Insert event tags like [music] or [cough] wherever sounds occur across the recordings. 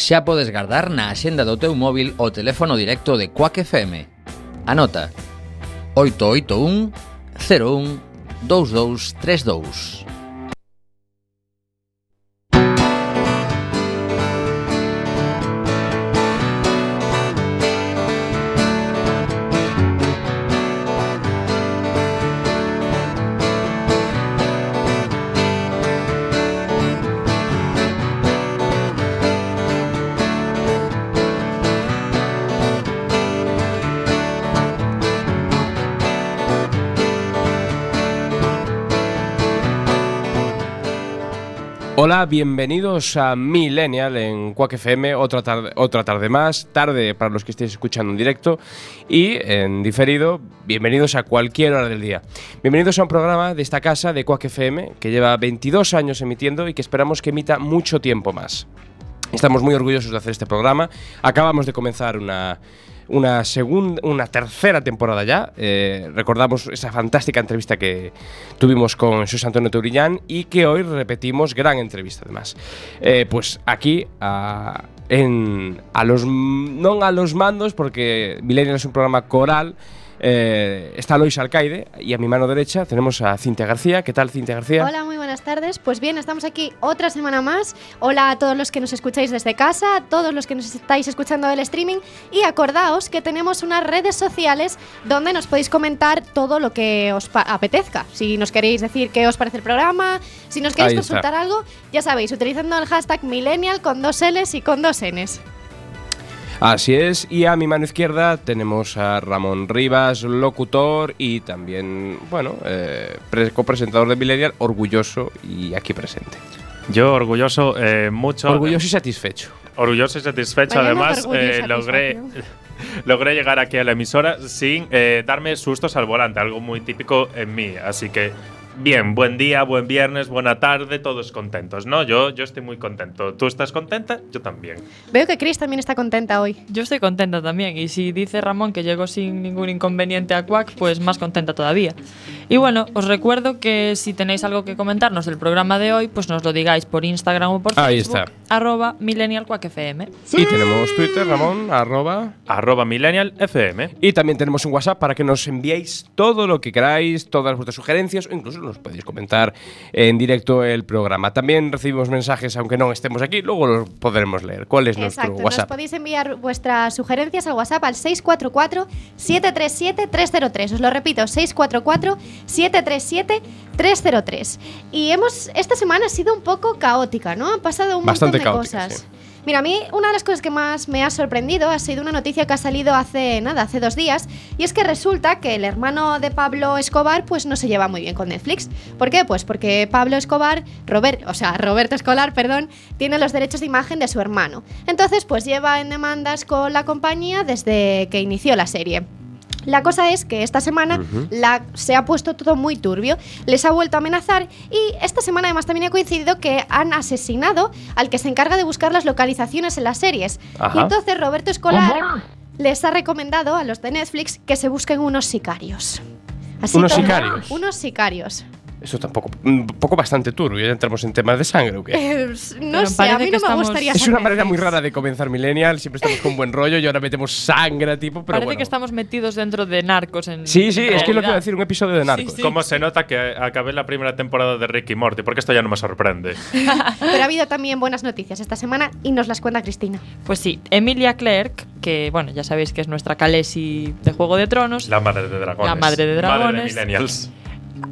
xa podes gardar na axenda do teu móvil o teléfono directo de Quack FM. Anota 881 01 2232. Bienvenidos a Millennial en Quack FM, otra tarde, otra tarde más, tarde para los que estéis escuchando en directo y en diferido, bienvenidos a cualquier hora del día. Bienvenidos a un programa de esta casa de Quack FM que lleva 22 años emitiendo y que esperamos que emita mucho tiempo más. Estamos muy orgullosos de hacer este programa. Acabamos de comenzar una una segunda, una tercera temporada ya. Eh, recordamos esa fantástica entrevista que tuvimos con José Antonio Tourillán y que hoy repetimos, gran entrevista además. Eh, pues aquí a los no a los mandos porque Millennial es un programa coral. Eh, está Lois Alcaide y a mi mano derecha tenemos a Cintia García. ¿Qué tal, Cintia García? Hola, muy buenas tardes. Pues bien, estamos aquí otra semana más. Hola a todos los que nos escucháis desde casa, a todos los que nos estáis escuchando del streaming y acordaos que tenemos unas redes sociales donde nos podéis comentar todo lo que os apetezca. Si nos queréis decir qué os parece el programa, si nos queréis consultar algo, ya sabéis, utilizando el hashtag millennial con dos L's y con dos N's. Así es, y a mi mano izquierda tenemos a Ramón Rivas, locutor y también, bueno, eh, copresentador de Millennial, orgulloso y aquí presente. Yo orgulloso, eh, mucho. Orgulloso y satisfecho. Orgulloso y satisfecho, además, eh, logré. [laughs] logré llegar aquí a la emisora sin eh, darme sustos al volante, algo muy típico en mí. Así que Bien, buen día, buen viernes, buena tarde, todos contentos, ¿no? Yo, yo estoy muy contento. ¿Tú estás contenta? Yo también. Veo que Chris también está contenta hoy. Yo estoy contenta también. Y si dice Ramón que llegó sin ningún inconveniente a Quack, pues más contenta todavía. Y bueno, os recuerdo que si tenéis algo que comentarnos del programa de hoy, pues nos lo digáis por Instagram o por Facebook. Ahí está. Arroba MillennialQuackFM. Y tenemos Twitter, Ramón, arroba. Arroba MillennialFM. Y también tenemos un WhatsApp para que nos enviéis todo lo que queráis, todas vuestras sugerencias o incluso nos podéis comentar en directo el programa. También recibimos mensajes, aunque no estemos aquí, luego los podremos leer. ¿Cuál es nuestro WhatsApp? Nos podéis enviar vuestras sugerencias al WhatsApp al 644-737-303. Os lo repito, 644-737-303. Y hemos, esta semana ha sido un poco caótica, ¿no? Han pasado un montón de cosas. Mira, a mí una de las cosas que más me ha sorprendido ha sido una noticia que ha salido hace nada, hace dos días, y es que resulta que el hermano de Pablo Escobar pues no se lleva muy bien con Netflix. ¿Por qué? Pues porque Pablo Escobar, Robert, o sea, Roberto Escolar, perdón, tiene los derechos de imagen de su hermano. Entonces, pues lleva en demandas con la compañía desde que inició la serie. La cosa es que esta semana la, se ha puesto todo muy turbio, les ha vuelto a amenazar y esta semana además también ha coincidido que han asesinado al que se encarga de buscar las localizaciones en las series. Y entonces Roberto Escolar les ha recomendado a los de Netflix que se busquen unos sicarios. ¿Unos sicarios? Unos sicarios. Eso tampoco, un poco bastante turbio. Ya entramos en temas de sangre o qué. Eh, [laughs] no sé, a mí no me gustaría Es una manera muy rara de comenzar Millennial. Siempre estamos con buen rollo y ahora metemos sangre, tipo. Pero Parece que estamos metidos dentro de narcos. En, sí, sí, es que lo quiero decir, un episodio de narcos. ¿Cómo se nota que acabé la primera temporada de Ricky Morty? Porque esto ya no me sorprende. [laughs] pero ha habido también buenas noticias esta semana y nos las cuenta Cristina. Pues sí, Emilia Clark, que bueno, ya sabéis que es nuestra Khaleesi de Juego de Tronos. La madre de dragones. La madre de dragones. Madre de millennials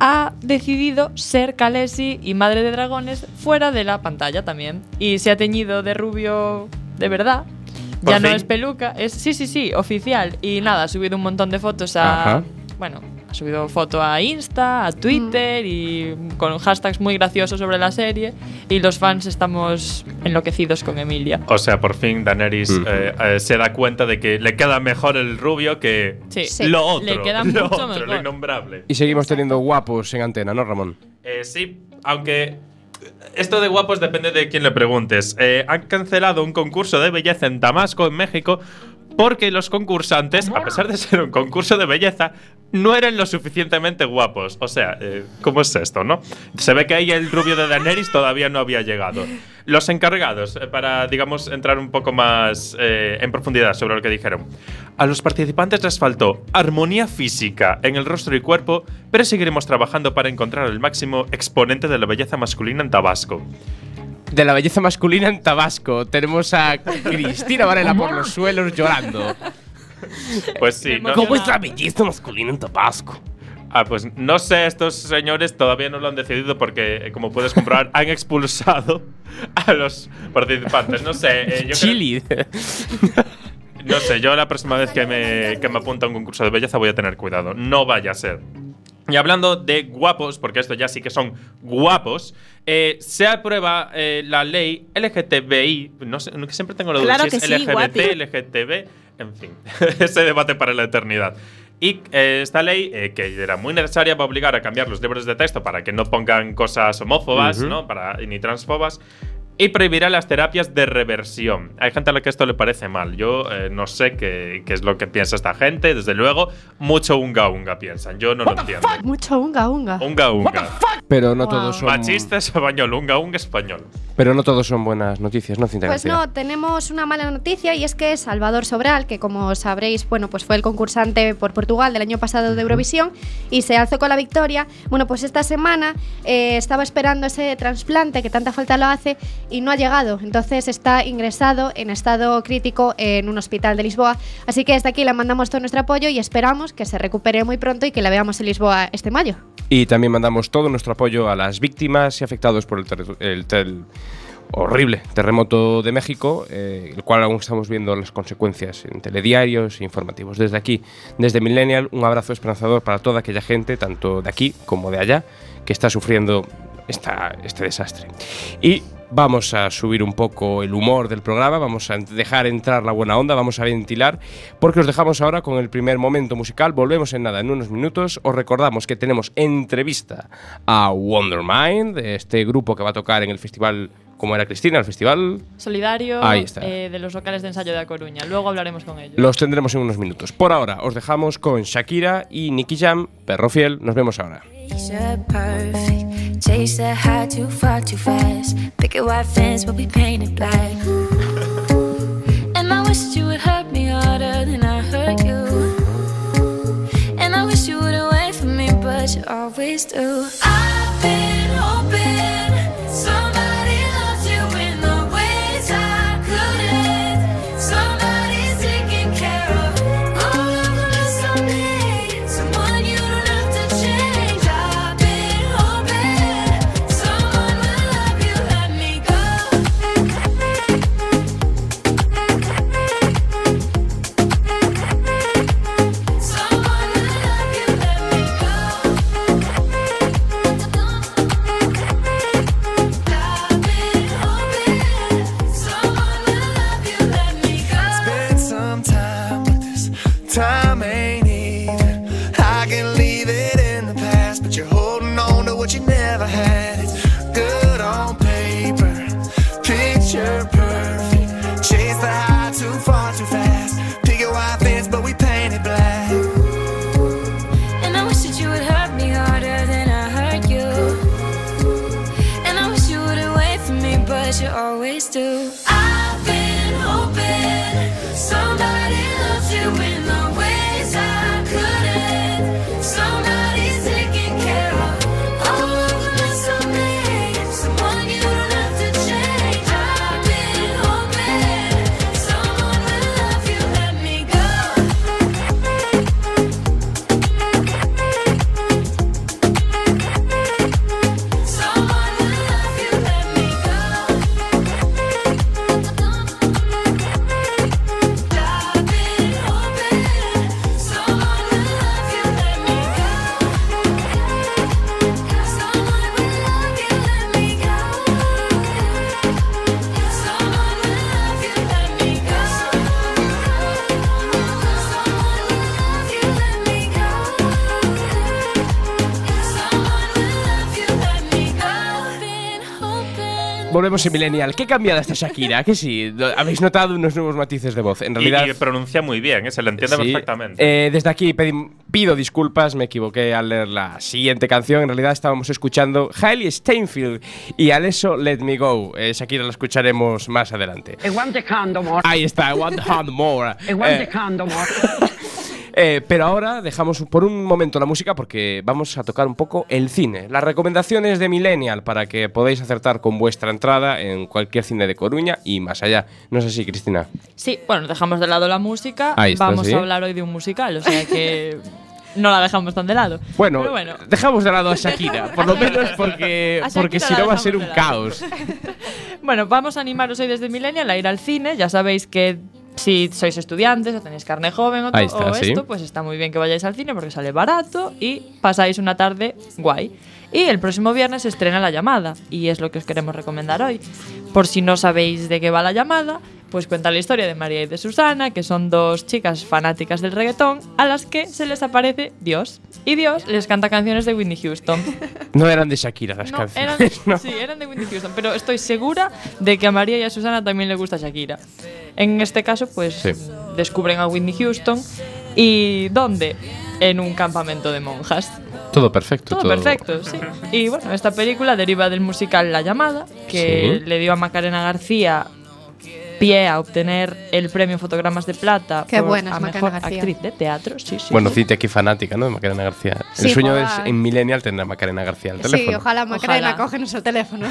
ha decidido ser Khaleesi y Madre de Dragones fuera de la pantalla también. Y se ha teñido de rubio de verdad. Ya no es peluca, es sí, sí, sí, oficial. Y nada, ha subido un montón de fotos a. Bueno, ha subido foto a Insta, a Twitter y con hashtags muy graciosos sobre la serie. Y los fans estamos enloquecidos con Emilia. O sea, por fin Daenerys eh, eh, se da cuenta de que le queda mejor el rubio que lo otro. Le queda [laughs] mucho lo mejor. lo innombrable. Y seguimos teniendo guapos en antena, ¿no, Ramón? Eh, sí, aunque esto de guapos depende de quién le preguntes. han cancelado un concurso de belleza en Damasco, en México, porque los concursantes, a pesar de ser un concurso de belleza, no eran lo suficientemente guapos. O sea, eh, ¿cómo es esto, no? Se ve que ahí el rubio de Daenerys todavía no había llegado. Los encargados, eh, para, digamos, entrar un poco más eh, en profundidad sobre lo que dijeron. A los participantes les faltó armonía física en el rostro y cuerpo, pero seguiremos trabajando para encontrar el máximo exponente de la belleza masculina en Tabasco de la belleza masculina en Tabasco. Tenemos a Cristina Varela por los suelos llorando. Pues sí. No, ¿Cómo es la belleza masculina en Tabasco? Ah, pues no sé, estos señores todavía no lo han decidido porque, eh, como puedes comprobar, [laughs] han expulsado a los participantes. No sé. Eh, Chili. [laughs] no sé, yo la próxima vez que me, que me apunta a un concurso de belleza voy a tener cuidado. No vaya a ser. Y hablando de guapos, porque esto ya sí que son guapos, eh, se aprueba eh, la ley LGTBI. No sé, siempre tengo la duda si es LGBT, LGTB, en fin, [laughs] ese debate para la eternidad. Y eh, esta ley, que era muy necesaria, va a obligar a cambiar los libros de texto para que no pongan cosas homófobas, ¿no? Para, ni transfobas y prohibirá las terapias de reversión. Hay gente a la que esto le parece mal. Yo eh, no sé qué, qué, es lo que piensa esta gente. Desde luego, mucho unga unga piensan. Yo no lo entiendo. Mucho unga unga. Unga unga. Pero no todos son. Machista español, unga unga español. Pero no todos son buenas noticias, ¿no, Pues no, tenemos una mala noticia y es que Salvador Sobral, que como sabréis, bueno, pues fue el concursante por Portugal del año pasado de Eurovisión y se alzó con la victoria. Bueno, pues esta semana eh, estaba esperando ese trasplante que tanta falta lo hace y no ha llegado. Entonces está ingresado en estado crítico en un hospital de Lisboa. Así que desde aquí le mandamos todo nuestro apoyo y esperamos que se recupere muy pronto y que la veamos en Lisboa este mayo. Y también mandamos todo nuestro apoyo a las víctimas y afectados por el, el, el horrible terremoto de México, eh, el cual aún estamos viendo las consecuencias en telediarios e informativos. Desde aquí, desde Millennial, un abrazo esperanzador para toda aquella gente, tanto de aquí como de allá, que está sufriendo esta, este desastre. Y vamos a subir un poco el humor del programa, vamos a dejar entrar la buena onda, vamos a ventilar, porque os dejamos ahora con el primer momento musical. Volvemos en nada, en unos minutos. Os recordamos que tenemos entrevista a Wondermind, este grupo que va a tocar en el festival ¿Cómo era Cristina, el festival solidario eh, de los locales de ensayo de A Coruña. Luego hablaremos con ellos. Los tendremos en unos minutos. Por ahora, os dejamos con Shakira y Nicky Jam, perro fiel. Nos vemos ahora. Chase that high too far too fast. Picket white fence will be painted black. And I wish you would hurt me harder than I hurt you. And I wish you would away from me, but you always do. I've been. Volvemos en Millennial. ¿Qué cambiada esta Shakira? Que sí, habéis notado unos nuevos matices de voz. En realidad. Y, pronuncia muy bien, ¿eh? se lo entiende perfectamente. Eh, desde aquí pido disculpas, me equivoqué al leer la siguiente canción. En realidad estábamos escuchando Hailey Steinfeld y Alesso Let Me Go. Eh, Shakira la escucharemos más adelante. Ahí está, I want more. I want eh, more. [laughs] Eh, pero ahora dejamos por un momento la música porque vamos a tocar un poco el cine. Las recomendaciones de Millennial para que podáis acertar con vuestra entrada en cualquier cine de Coruña y más allá. ¿No es así, Cristina? Sí, bueno, dejamos de lado la música. vamos a hablar hoy de un musical, o sea que [laughs] no la dejamos tan de lado. Bueno, dejamos de lado a Shakira, por lo menos porque, [laughs] porque si no va a ser un caos. [laughs] bueno, vamos a animaros hoy desde Millennial a ir al cine. Ya sabéis que si sois estudiantes o tenéis carne joven o, esto, pues está muy bien que vayáis al cine porque sale barato y pasáis una tarde guay. Y el próximo viernes se estrena La Llamada y es lo que os queremos recomendar hoy. Por si no sabéis de qué va La Llamada, pues cuenta la historia de María y de Susana, que son dos chicas fanáticas del reggaetón a las que se les aparece Dios. Y Dios les canta canciones de Whitney Houston. [laughs] No eran de Shakira las canciones. [laughs] Sí, eran de Whitney Houston, pero estoy segura de que a María y a Susana también les gusta Shakira. En este caso, pues descubren a Whitney Houston. ¿Y dónde? En un campamento de monjas. Todo perfecto. Todo, perfecto, sí. Y bueno, esta película deriva del musical La Llamada, que le dio a Macarena García pie a obtener el premio Fotogramas de Plata Qué por buena a mejor actriz de teatro. Sí, sí, bueno, Cite aquí fanática, ¿no? De Macarena García. el sueño es en Millennial tener a Macarena García al teléfono. Sí, ojalá Macarena coge nuestro teléfono.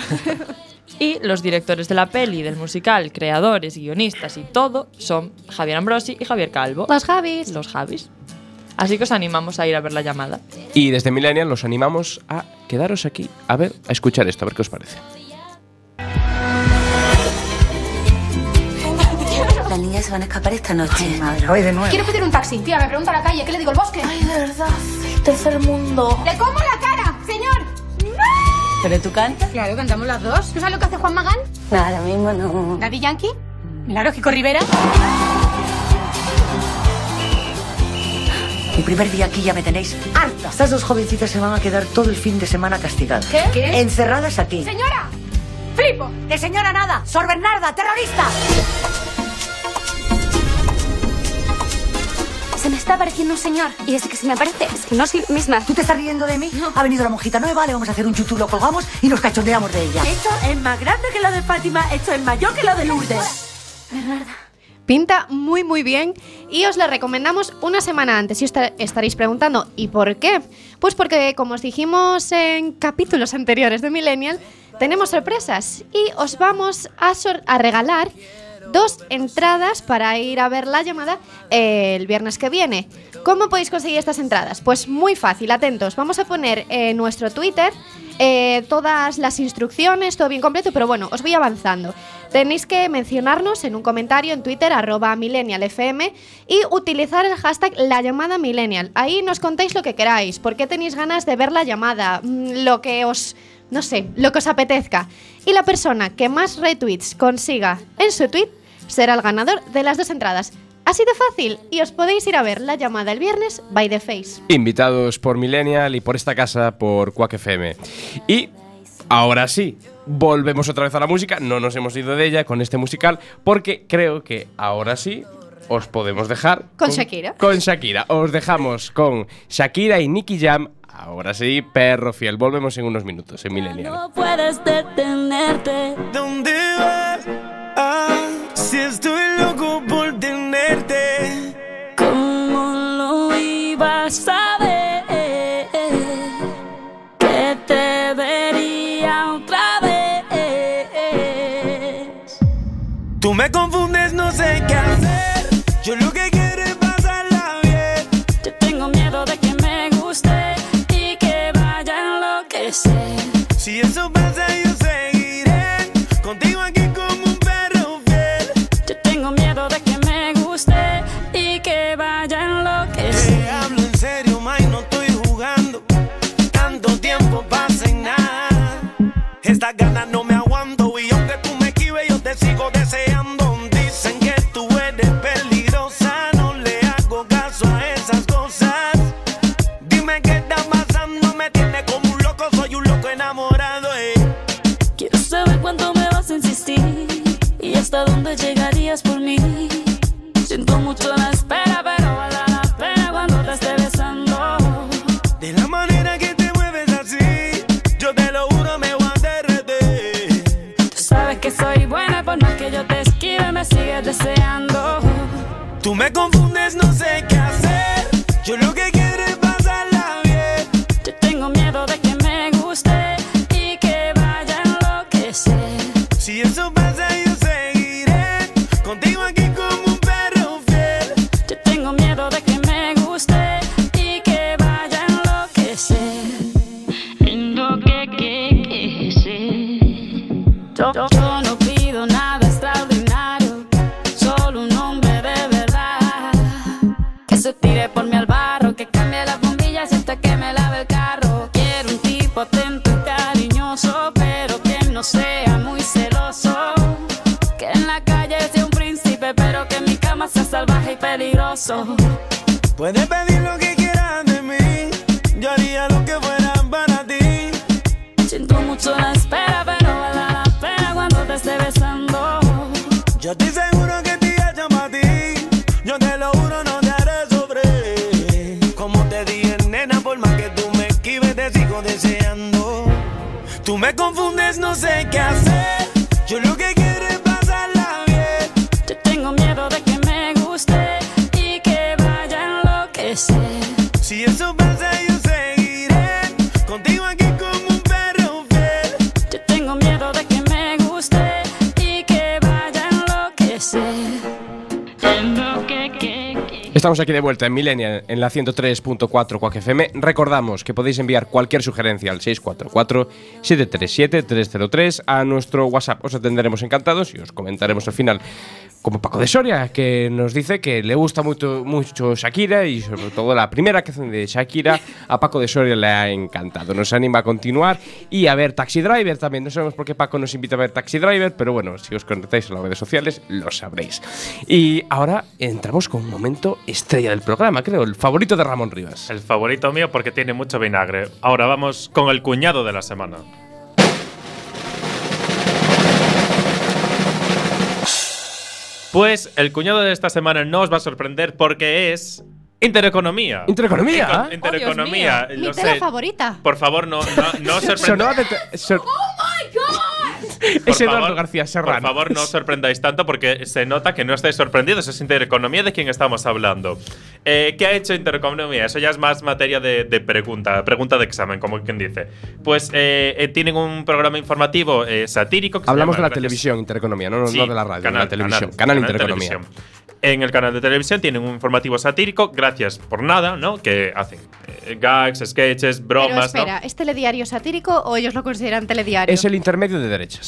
[laughs] y los directores de la peli, del musical, creadores, guionistas y todo son Javier Ambrosi y Javier Calvo. Los Javis. Los Javis. Así que os animamos a ir a ver la llamada. Y desde Millennial los animamos a quedaros aquí, a ver, a escuchar esto, a ver qué os parece. Las niñas se van a escapar esta noche. madre, hoy de nuevo. Quiero pedir un taxi. Tía, me pregunta la calle. ¿Qué le digo? ¿El bosque? Ay, de verdad. Tercer mundo. ¡Le como la cara, señor! ¿Pero tú cantas? Claro, cantamos las dos. ¿Tú sabes lo que hace Juan Magán? No, ahora mismo no. ¿Daddy Yankee? ¿Milagros Kiko Rivera? Mi primer día aquí ya me tenéis harta. Estas dos jovencitas se van a quedar todo el fin de semana castigadas. ¿Qué? ¿Qué? Encerradas aquí. ¡Señora! ¡Flipo! ¡De señora nada! ¡Sor Bernarda, terrorista! Se me está apareciendo un señor. Y desde que se me aparece, es que no soy misma. ¿Tú te estás riendo de mí? Ha venido la monjita nueva, le vamos a hacer un chutú, lo colgamos y nos cachondeamos de ella. Esto es más grande que lo de Fátima, esto es mayor que lo de Lourdes. Bernarda. Pinta muy muy bien y os la recomendamos una semana antes. Y os estaréis preguntando, ¿y por qué? Pues porque, como os dijimos en capítulos anteriores de Millennial, tenemos sorpresas y os vamos a, a regalar dos entradas para ir a ver la llamada eh, el viernes que viene. ¿Cómo podéis conseguir estas entradas? Pues muy fácil, atentos. Vamos a poner en nuestro Twitter eh, todas las instrucciones, todo bien completo, pero bueno, os voy avanzando. Tenéis que mencionarnos en un comentario en Twitter, arroba millennialfm, y utilizar el hashtag la llamada millennial. Ahí nos contáis lo que queráis, por qué tenéis ganas de ver la llamada, mm, lo que os no sé, lo que os apetezca. Y la persona que más retweets consiga en su tweet será el ganador de las dos entradas. Así de fácil, y os podéis ir a ver la llamada el viernes by The Face. Invitados por Millennial y por esta casa por Quack FM. Y ahora sí, volvemos otra vez a la música. No nos hemos ido de ella con este musical, porque creo que ahora sí os podemos dejar. Con, Shakira. Con Shakira. Os dejamos con Shakira y Nicky Jam Ahora sí, perro fiel. Volvemos en unos minutos en Millennial. No puedes detenerte. ¿Dónde vas? Ah, si estoy loco por tenerte. ¿Cómo lo ibas a ver? Que te vería otra vez. Tú me Si eso pasa, espera, pero vale la pena cuando te esté besando. Yo estoy seguro que te hecho para ti. Yo te lo juro, no te haré sobre. Como te dije, nena, por más que tú me esquives, te sigo deseando. Tú me confundes, no sé qué hacer. Estamos aquí de vuelta en Millennial, en la 103.4 Quack FM. Recordamos que podéis enviar cualquier sugerencia al 644-737-303 a nuestro WhatsApp. Os atenderemos encantados y os comentaremos al final. Como Paco de Soria, que nos dice que le gusta mucho, mucho Shakira y sobre todo la primera canción de Shakira a Paco de Soria le ha encantado. Nos anima a continuar y a ver Taxi Driver también. No sabemos por qué Paco nos invita a ver Taxi Driver, pero bueno, si os conectáis a las redes sociales lo sabréis. Y ahora entramos con un momento estrella del programa, creo, el favorito de Ramón Rivas. El favorito mío porque tiene mucho vinagre. Ahora vamos con el cuñado de la semana. Pues el cuñado de esta semana no os va a sorprender porque es Intereconomía. ¿Intereconomía? Intereconomía. Mi lo tela sé. favorita. Por favor, no, no, no os [laughs] sorprenda- Sonó de te- sor- Por [laughs] es Eduardo favor, García Por Serrano. favor, no os sorprendáis tanto porque se nota que no estáis sorprendidos. Es Intereconomía de quien estamos hablando. Eh, ¿Qué ha hecho Intereconomía? Eso ya es más materia de, de pregunta, pregunta de examen, como quien dice. Pues eh, eh, tienen un programa informativo eh, satírico. Que se Hablamos de la Gracias- televisión, Intereconomía, no, no, Sí, no de la radio, de la televisión. Canal, Intereconomía. televisión. En el canal de televisión tienen un informativo satírico, gracias por nada, ¿no? Que hacen eh, gags, sketches, Pero bromas, ¿no? espera, ¿es telediario satírico o ellos lo consideran telediario? Es el intermedio de derechas.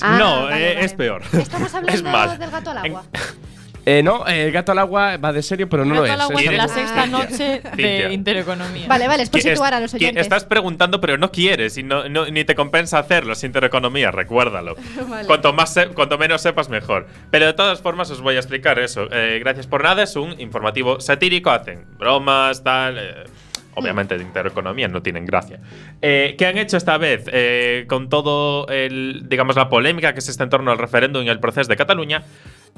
Ah, no, vale, eh, vale. es peor. Estamos hablando [laughs] es mal. del gato al agua. Eh, no, eh, el gato al agua va de serio, pero no lo Gato es. al agua Es- es la sexta noche de Intereconomía. Vale, vale, es por situar a los que oyentes. estás preguntando, pero no quieres y no, no- ni te compensa hacerlo. Es intereconomía, recuérdalo. [laughs] Vale. cuanto, más se- cuanto menos sepas, mejor. Pero de todas formas, os voy a explicar eso. Eh, gracias por nada, es un informativo satírico. Hacen bromas, tal. eh, Obviamente de intereconomía no tienen gracia. Eh, ¿Qué han hecho esta vez? Eh, con todo el, digamos, la polémica que está en torno al referéndum y el proceso de Cataluña,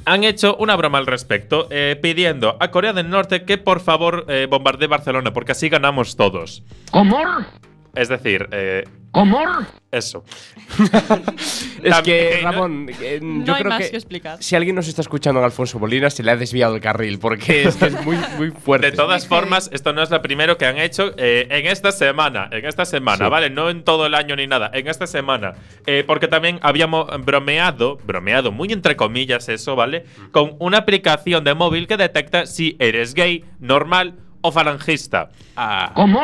han hecho una broma al respecto, eh, pidiendo a Corea del Norte que por favor eh, bombardee Barcelona, porque así ganamos todos. ¿Cómo? Es decir, eh, ¿Cómo? eso. [laughs] Es que. Ramón, eh, No yo hay creo más que, que explicar. si alguien nos está escuchando en Alfonso Molina, se le ha desviado el carril, porque es, que es muy, muy fuerte. De todas formas, esto no es lo primero que han hecho eh, en esta semana. En esta semana, Sí. ¿vale? No en todo el año ni nada. En esta semana. Eh, porque también habíamos bromeado, bromeado, muy entre comillas eso, ¿vale? Con una aplicación de móvil que detecta si eres gay, normal o falangista. Ah, ¿Cómo?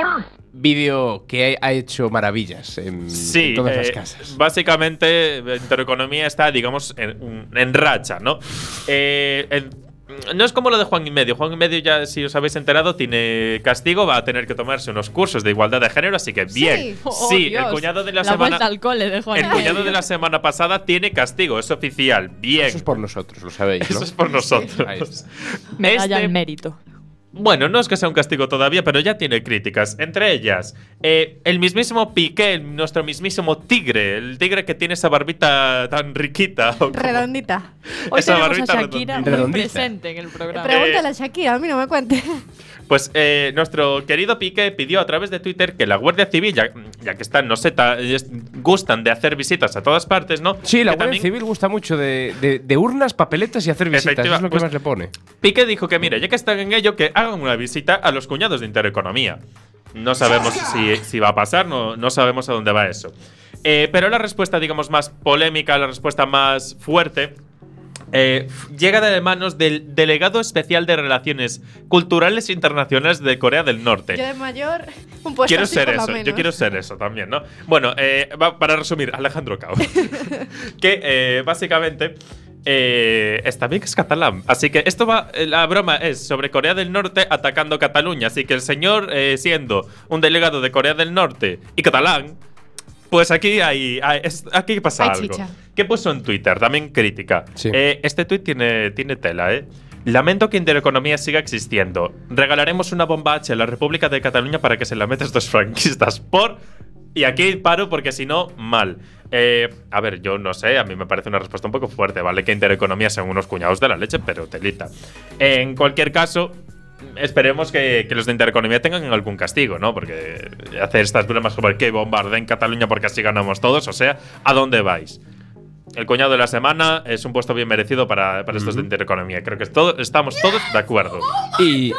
Vídeo que ha hecho maravillas en, Sí, en todas las eh, casas. Básicamente, eh, Intereconomía está, digamos, en, en racha, ¿no? Eh, en- no es como lo de Juan y Medio. Juan y Medio, ya si os habéis enterado, tiene castigo, va a tener que tomarse unos cursos de igualdad de género, así que bien. Sí. [laughs] Oh, Sí, el cuñado de la, La semana. al cole de Juan El cuñado de la semana pasada tiene castigo, es oficial. Bien. Eso es por nosotros, lo sabéis, ¿no? Eso es por nosotros. Está. Medalla Este- mérito. Bueno, no es que sea un castigo todavía, pero ya tiene críticas. Entre ellas, eh, el mismísimo Piqué, nuestro mismísimo tigre, el tigre que tiene esa barbita tan riquita. Redondita. [laughs] Hoy esa barbita a Shakira presente en el programa. Pregúntale a Shakira, a mí no me cuente. Pues eh, nuestro querido Piqué pidió a través de Twitter que la Guardia Civil, ya, que están, no sé, gustan de hacer visitas a todas partes, ¿no? Sí, la Guardia Civil gusta mucho de, urnas, papeletas y hacer visitas. Es lo que pues más le pone. Piqué dijo que, mira, ya que están en ello, que hagan una visita a los cuñados de Intereconomía. No sabemos [laughs] si, va a pasar, no, no sabemos a dónde va eso. Eh, pero la respuesta, digamos, más polémica, la respuesta más fuerte, eh, llega de manos del delegado especial de Relaciones Culturales Internacionales de Corea del Norte. Yo de mayor, un puesto Quiero ser eso, yo quiero ser eso también, ¿no? Bueno, eh, para resumir, Alejandro Cao. [laughs] que eh, básicamente. está bien que es catalán. Así que esto va. La broma es sobre Corea del Norte atacando Cataluña. Así que el señor, siendo un delegado de Corea del Norte y catalán, pues aquí hay, aquí pasa algo. ¿Qué puso en Twitter? También crítica. Eh, este tweet tiene, tiene tela, ¿eh? Lamento que Intereconomía siga existiendo. Regalaremos una bomba H a la República de Cataluña para que se la metas dos franquistas. Por. Y aquí paro porque si no, mal. Eh, a ver, yo no sé, a mí me parece una respuesta un poco fuerte, ¿vale? Que Intereconomía sean unos cuñados de la leche, pero telita. En cualquier caso, esperemos que, los de Intereconomía tengan algún castigo, ¿no? Porque hacer estas bromas como que bombarde en Cataluña porque así ganamos todos, o sea, ¿a dónde vais? El coñado de la semana es un puesto bien merecido para, estos de Intereconomía. Creo que estamos todos de acuerdo. Y,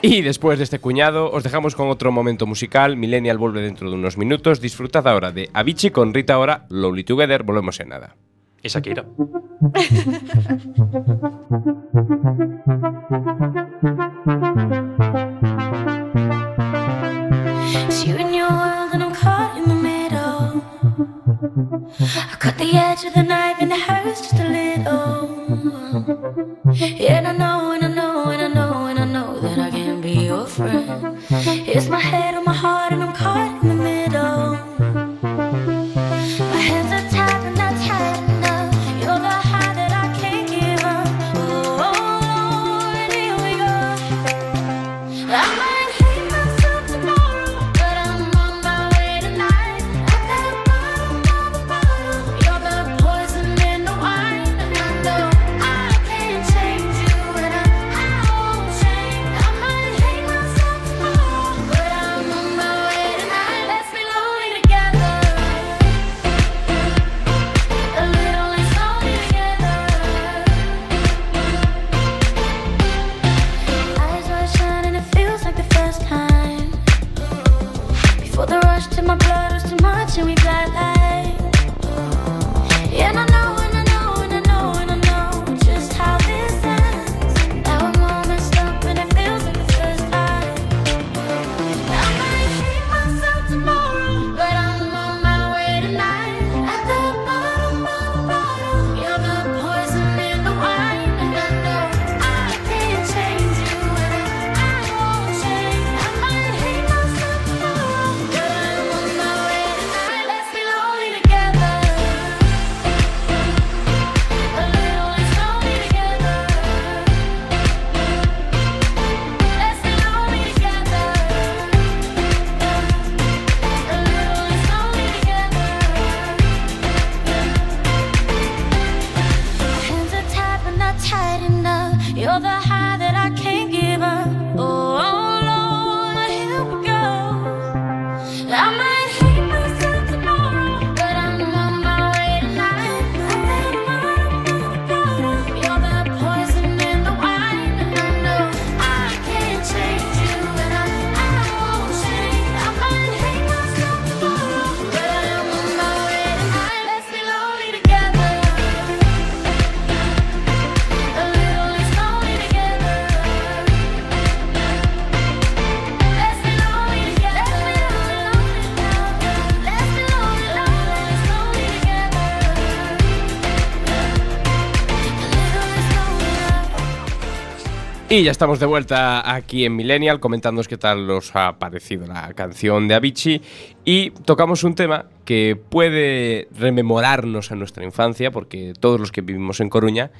y después de este cuñado, os dejamos con otro momento musical. Millennial vuelve dentro de unos minutos. Disfrutad ahora de Avicii con Rita ahora, Lonely Together. Volvemos en nada. Y Shakira. [laughs] I cut the edge of the knife and it hurts just a little. And I know, and I know, and I know, and I know that I can be your friend. It's my head on my heart, and I'm caught Y ya estamos de vuelta aquí en Millennial comentándonos qué tal os ha parecido la canción de Avicii y tocamos un tema que puede rememorarnos a nuestra infancia, porque todos los que vivimos en Coruña,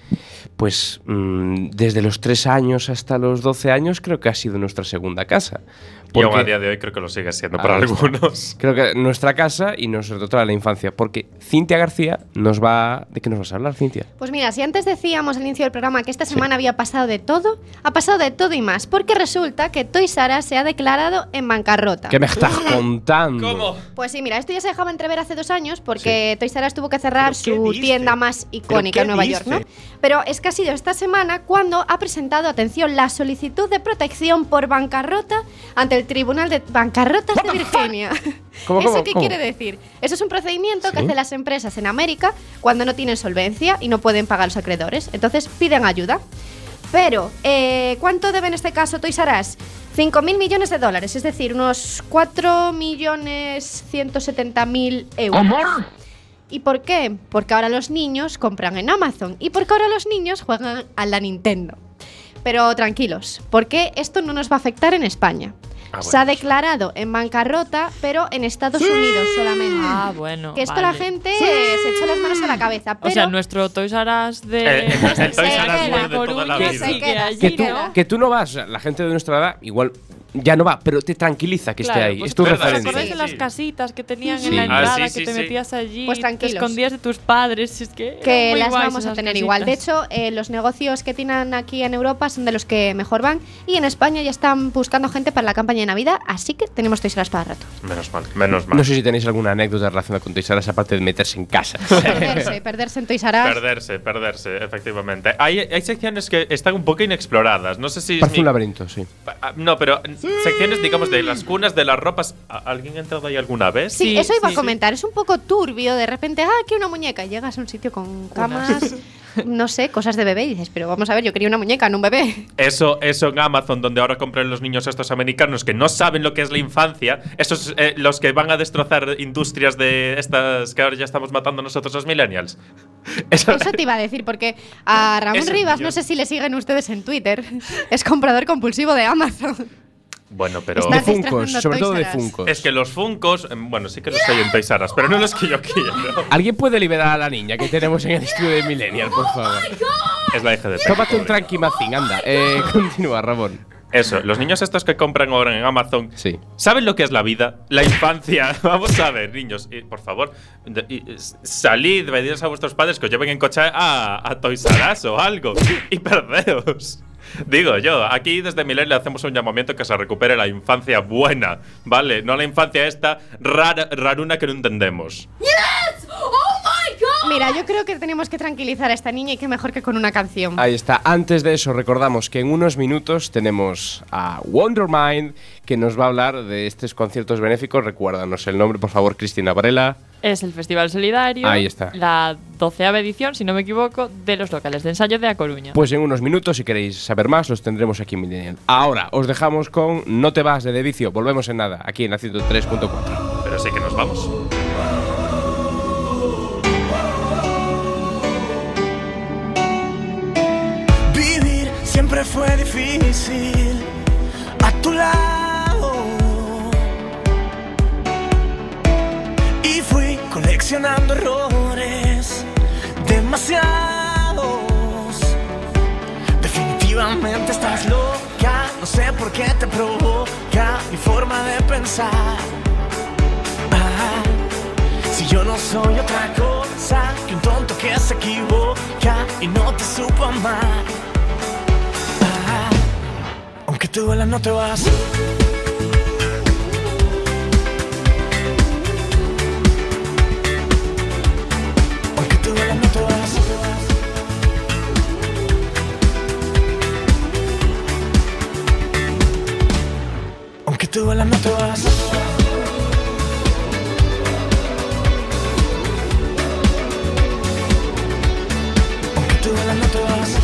pues mm, desde los 3 años hasta los 12 años creo que ha sido nuestra segunda casa. Y aún a día de hoy creo que lo sigue siendo para algunos. [laughs] Creo que nuestra casa y nosotros toda la infancia, porque Cintia García nos va... ¿De qué nos vas a hablar, Cintia? Pues mira, si antes decíamos al inicio del programa que esta semana había pasado de todo, ha pasado de todo y más, porque resulta que Toys R se ha declarado en bancarrota. ¿Qué me estás [laughs] contando? ¿Cómo? Pues sí, mira, esto ya se dejaba entrever hace dos años porque Toys R tuvo que cerrar su tienda más icónica en Nueva York, ¿no? Pero es que ha sido esta semana cuando ha presentado, atención, la solicitud de protección por bancarrota ante el Tribunal de Bancarrotas de Virginia. ¿Cómo, ¿Eso cómo, qué cómo? quiere decir? Eso es un procedimiento que hacen las empresas en América cuando no tienen solvencia y no pueden pagar los acreedores. Entonces piden ayuda. Pero, eh, ¿cuánto debe en este caso Toys R Us? 5.000 millones de dólares, es decir, unos 4 millones 170 mil euros. ¿Y por qué? Porque ahora los niños compran en Amazon y porque ahora los niños juegan a la Nintendo. Pero tranquilos, porque esto no nos va a afectar en España. Ah, Se ha bueno. declarado en bancarrota, pero en Estados Unidos solamente. Ah, bueno. que esto la vale. gente eh, se echó las manos a la cabeza. Pero O sea, nuestro Toys R Us de. Eh, el Toys R Us bueno de toda la vida. sigue queda, allí, Que Sí, tú, ¿no? que tú no vas, la gente de nuestra edad igual ya no va, pero te tranquiliza que esté Claro, ahí. pues es tu ¿os ¿Os referencia. acordáis de Sí, las sí. casitas que tenían Sí. en la Ah, entrada sí, que sí, te sí. metías allí? Pues Te escondías de tus padres. Es que. que muy las vamos a tener igual. De casitas. hecho, eh, los negocios que tienen aquí en Europa son de los que mejor van y en España ya están buscando gente para la campaña de Navidad, así que tenemos Toys R Us para rato. Menos mal, menos mal. No sé si tenéis alguna anécdota relacionada con Toys R Us aparte de meterse en casa. [laughs] perderse, perderse en Toys R Us. Perderse, perderse, efectivamente. Hay, hay secciones que están un poco inexploradas. No sé si. es Parece mi- un laberinto, sí. Ah, No, pero secciones, digamos, de las cunas, de las ropas. ¿A- ¿Alguien ha entrado ahí alguna vez? Sí, Sí, eso iba sí, a comentar. Es un poco turbio. De repente, ah, aquí una muñeca. Llegas a un sitio con camas, [laughs] no sé, cosas de bebé. Y dices, pero vamos a ver, yo quería una muñeca, no un bebé. Eso, eso en Amazon, donde ahora compran los niños estos americanos que no saben lo que es la infancia, esos eh, los que van a destrozar industrias de estas que ahora ya estamos matando nosotros los millennials. [laughs] Eso, Eso te iba a decir, porque a Ramón Rivas, no sé si le siguen ustedes en Twitter, es comprador compulsivo de Amazon. Bueno, pero De Funcos, sobre todo de. Funcos. es que los Funcos, em, bueno, sí que los hay en Toys R Us, pero no los que yo quiero. ¿Alguien puede liberar a la niña que tenemos en el estudio de Millennial, por favor? Es la hija de Tómate un tranqui macín, anda. Eh, continúa, Ramón. Eso, los niños estos que compran ahora en Amazon, Sí. ¿saben lo que es la vida? La infancia. [laughs] Vamos a ver, niños, y, por favor, de- y, salid, pedid a vuestros padres que os lleven en coche a, a Toys R Us o algo y perdeos. Digo yo, aquí desde Milen le hacemos un llamamiento que se recupere la infancia buena, ¿vale? No la infancia esta rara, raruna que no entendemos. Mira, yo creo que tenemos que tranquilizar a esta niña y qué mejor que con una canción. Ahí está. Antes de eso, recordamos que en unos minutos tenemos a Wondermind que nos va a hablar de estos conciertos benéficos. Recuérdanos el nombre, por favor, Cristina Varela. Es el Festival Solidario. Ahí está. La doceava edición, si no me equivoco, de los locales de ensayo de A Coruña. Pues en unos minutos, si queréis saber más, los tendremos aquí en Millennial. Ahora, os dejamos con No te vas de De Vicio. Volvemos en nada, aquí en la 103.4. Pero sí que nos vamos. Fue difícil a tu lado. Y fui coleccionando errores, demasiados. Definitivamente estás loca, no sé por qué te provoca mi forma de pensar. Ah, si yo no soy otra cosa te duela, no te vas. Aunque te duela, no te vas. Aunque. Aunque te duela, no te vas.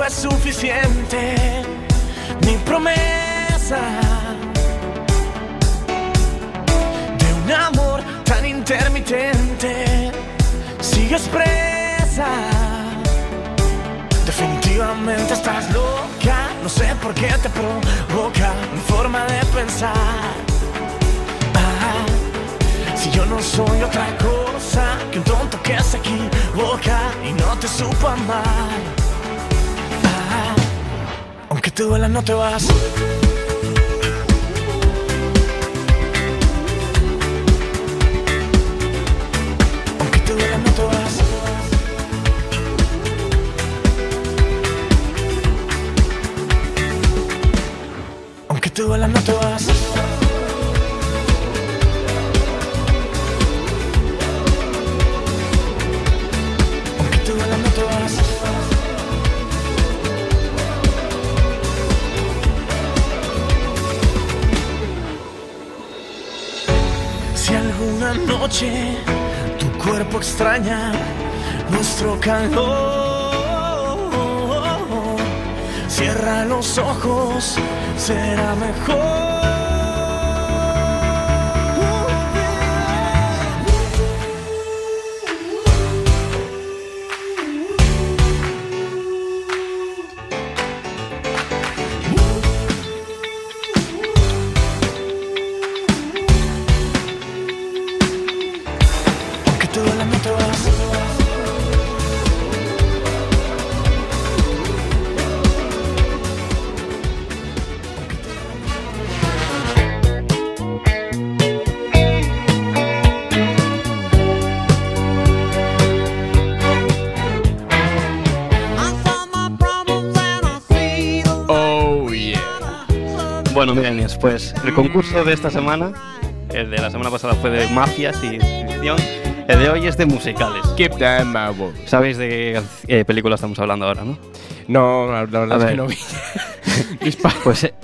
Fue suficiente mi promesa de un amor tan intermitente. Sigues presa Definitivamente estás loca, no sé por qué te provoca mi forma de pensar. Ah, si yo no soy otra cosa que un tonto que se equivoca y no te supo amar. Te duela no te vas. Aunque te duela no te vas. Noche tu cuerpo extraña nuestro calor, cierra los ojos, será mejor. Pues el concurso de esta semana, el de la semana pasada fue de mafias y ficción, el de hoy es de musicales. Keep them out. ¿Sabéis de qué eh, película estamos hablando ahora, no? No, la, la verdad A es ver. que no vi. [laughs] Pues, eh,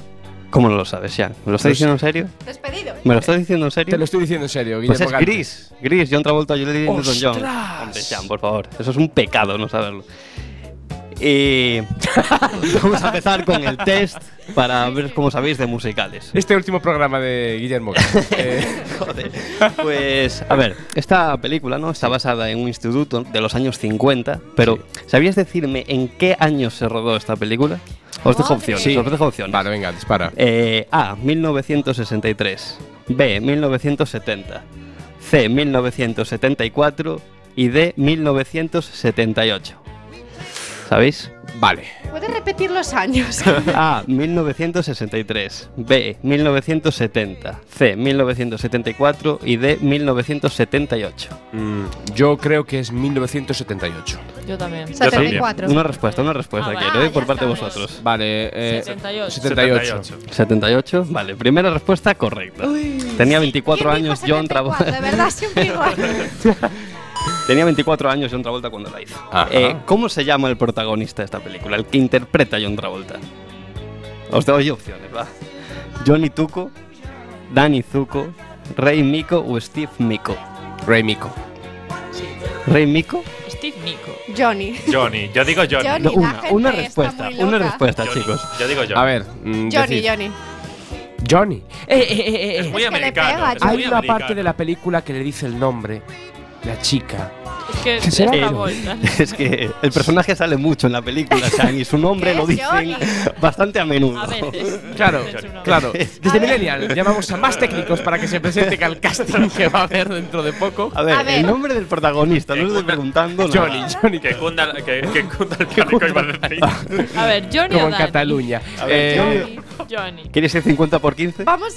¿cómo no lo sabes ya? ¿Me lo estás Pues- diciendo en serio? Despedido. ¿Me lo estás diciendo en serio? Te lo estoy diciendo en serio, Pues Guillermo es Gante. Gris, Gris, John Travolta, Julie Newton-John. Hombre, Jan, por favor, eso es un pecado no saberlo. Y [laughs] vamos a empezar con el test para ver cómo sabéis de musicales. Este último programa de Guillermo. Eh, [laughs] Joder. Pues, a ver, esta película no está basada en un instituto de los años 50, pero ¿sabías decirme en qué años se rodó esta película? Os dejo opciones. Sí. Os dejo opciones. Vale, venga, dispara. Eh, A, 1963. B, 1970. C, 1974. Y D, 1978. ¿Sabéis? Vale. ¿Puedes repetir los años? [laughs] A, 1963. B, 1970. C, 1974. Y D, 1978. Mm, yo creo que es 1978. Yo también. 74. Una respuesta, una respuesta Ah, vale. quiero, ¿eh? Ah, por ya parte de estamos. vosotros. Vale, eh, 78. 78. 78, vale, primera respuesta correcta. Tenía 24 ¿Quién dijo años John 74? Travolta. De verdad, siempre igual. [laughs] Tenía 24 años John Travolta cuando la hizo. Eh, ¿Cómo se llama el protagonista de esta película? El que interpreta a John Travolta. Os doy opciones, va. Johnny Tuco, Danny Zuko, Rey Miko o Steve Miko. Rey Miko. ¿Rey Miko? Steve Nico. Johnny. Johnny, yo digo Johnny. Johnny. No, la una, respuesta, una respuesta, Johnny. chicos. Yo digo Johnny. A ver, mm, Johnny, decid. Johnny. Johnny. Eh, eh, eh, eh, Es eh. muy Es que le americano. pega, es Johnny. Hay muy una americano. parte de la película que le dice el nombre, la chica. Es que ¿Qué es será? Es que el personaje sale mucho en la película, Chan, y su nombre ¿Qué lo dicen Johnny? bastante a menudo. A veces. [laughs] [laughs] Claro, claro. [laughs] A Desde ver. Millennial llamamos a más técnicos para que se presenten al casting que va a haber dentro de poco. A ver, A ver. el nombre del protagonista, no estoy preguntando nada. Johnny, Johnny. Que cunda, que, que cunda el pánico, iba a decir. A ver, Johnny Como o en Dani. Cataluña. A ver, Eh, Johnny. Johnny. ¿Quieres ir 50 por 15? Vamos.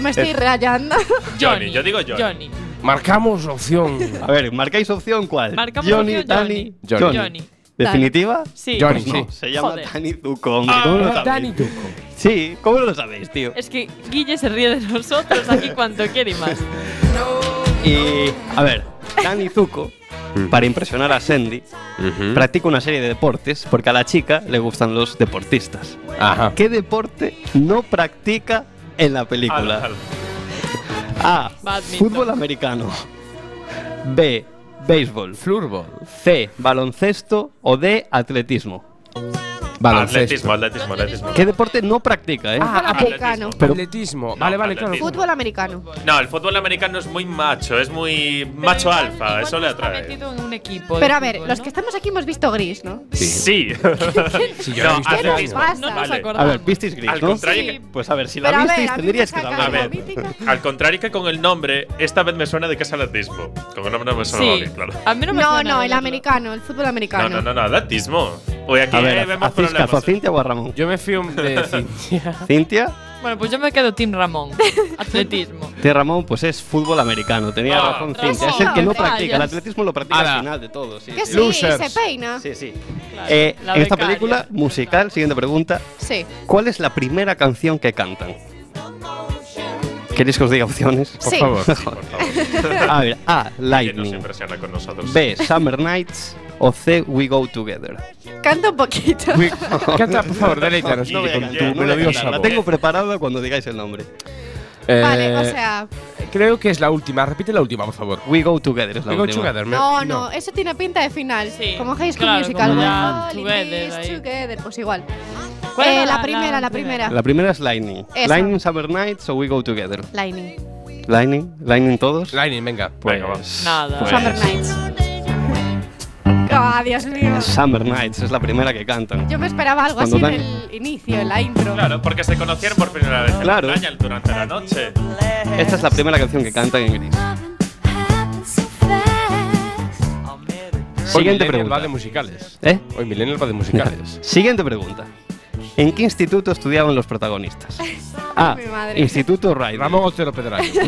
Me estoy rayando. Johnny, yo digo Johnny. Johnny. Marcamos opción. A ver, ¿marcáis opción cuál? Marcamos Johnny, opción Dani, Johnny. Johnny. Johnny. ¿Definitiva? Sí. Johnny, Pues no, sí. se llama Joder. Dani Zuko, hombre. ¿Cómo lo sabéis? Dani Tuco. Sí, ¿cómo lo sabéis, tío? Es que Guille se ríe de nosotros aquí cuanto quiere y más. Y, a ver, Dani Zuko, [laughs] para impresionar a Sandy, practica una serie de deportes porque a la chica le gustan los deportistas. Ajá. ¿Qué deporte no practica en la película? A. Badminton. Fútbol americano. B. Béisbol. Floorball. C. Baloncesto. O D. Atletismo. Atletismo, atletismo, atletismo. ¿Qué deporte no practica, eh? Fútbol americano. Pero- atletismo. Vale, vale, claro. Fútbol americano. No, el fútbol americano es muy macho, es muy macho alfa, eso le Está atrae. metido en un equipo. Pero a ver, fútbol, los ¿no? que estamos aquí hemos visto gris, ¿no? Sí. Sí, [laughs] [laughs] yo lo he no. ¿Qué nos atletismo. pasa? No nos Vale. A ver, visteis gris, Al ¿no? contrario Sí. que- Pues a ver, si la Pero visteis tendríais que. A ver. Al contrario que con el nombre, esta vez me suena de que es atletismo. Con el nombre no me suena Sí. bien, claro. No No, el americano, el fútbol No, americano. no, no, no, atletismo. Hoy aquí A eh, ver, vemos ¿hacéis caso a Cintia o a Ramón? Yo me fío de [laughs] Cintia. Cintia, Bueno, pues yo me quedo Team Ramón. [laughs] Atletismo. de Ramón, pues es fútbol americano. Tenía Ah, razón Ramón, Cintia. Es el que no practica. El atletismo lo practica Ala. al final de todo. Sí, Que sí. sí, Losers. se peina. Sí, sí. Claro, Eh, en esta becaria. película musical, siguiente pregunta. Sí. ¿Cuál es la primera canción que cantan? ¿Queréis que os diga opciones? Por Sí. favor. Por favor. [laughs] A ver, A. ¿Quién nos Lightning. impresiona con nosotros? B. Summer Nights. O C. We Go Together. Canta un poquito. Canta, [laughs] por favor, deleítanos No con tu no melodiosa. La tengo preparada cuando digáis el nombre. Vale, o Eh, sea. Creo que es la última. Repite la última, por favor. We Go Together es la We go última. together. me- No, no, eso tiene pinta de final. Sí. Como High School Claro, Musical. como in together ahí. together, Pues igual. ¿Cuál Eh, la la- primera, la la primera. La primera es Lightning. Esa. Lightning Summer Nights o We Go Together. Lightning. Lightning, Lightning todos. Lightning, venga. Pues, Venga. Nada. pues, Summer Nights. Ah, Dios mío. Summer Nights es la primera que cantan. Yo me esperaba algo Cuando así dan- en el inicio, en la intro. Claro, porque se conocieron por primera vez en Claro. la durante la noche. Esta es la primera canción que cantan en gris. Hoy Siguiente pregunta. va de musicales. ¿Eh? Hoy Millennial va de musicales. [laughs] Siguiente pregunta. ¿En qué instituto estudiaban los protagonistas? [laughs] A. Mi madre. Instituto Ryder. Ramón Otero Pedrallo. [laughs]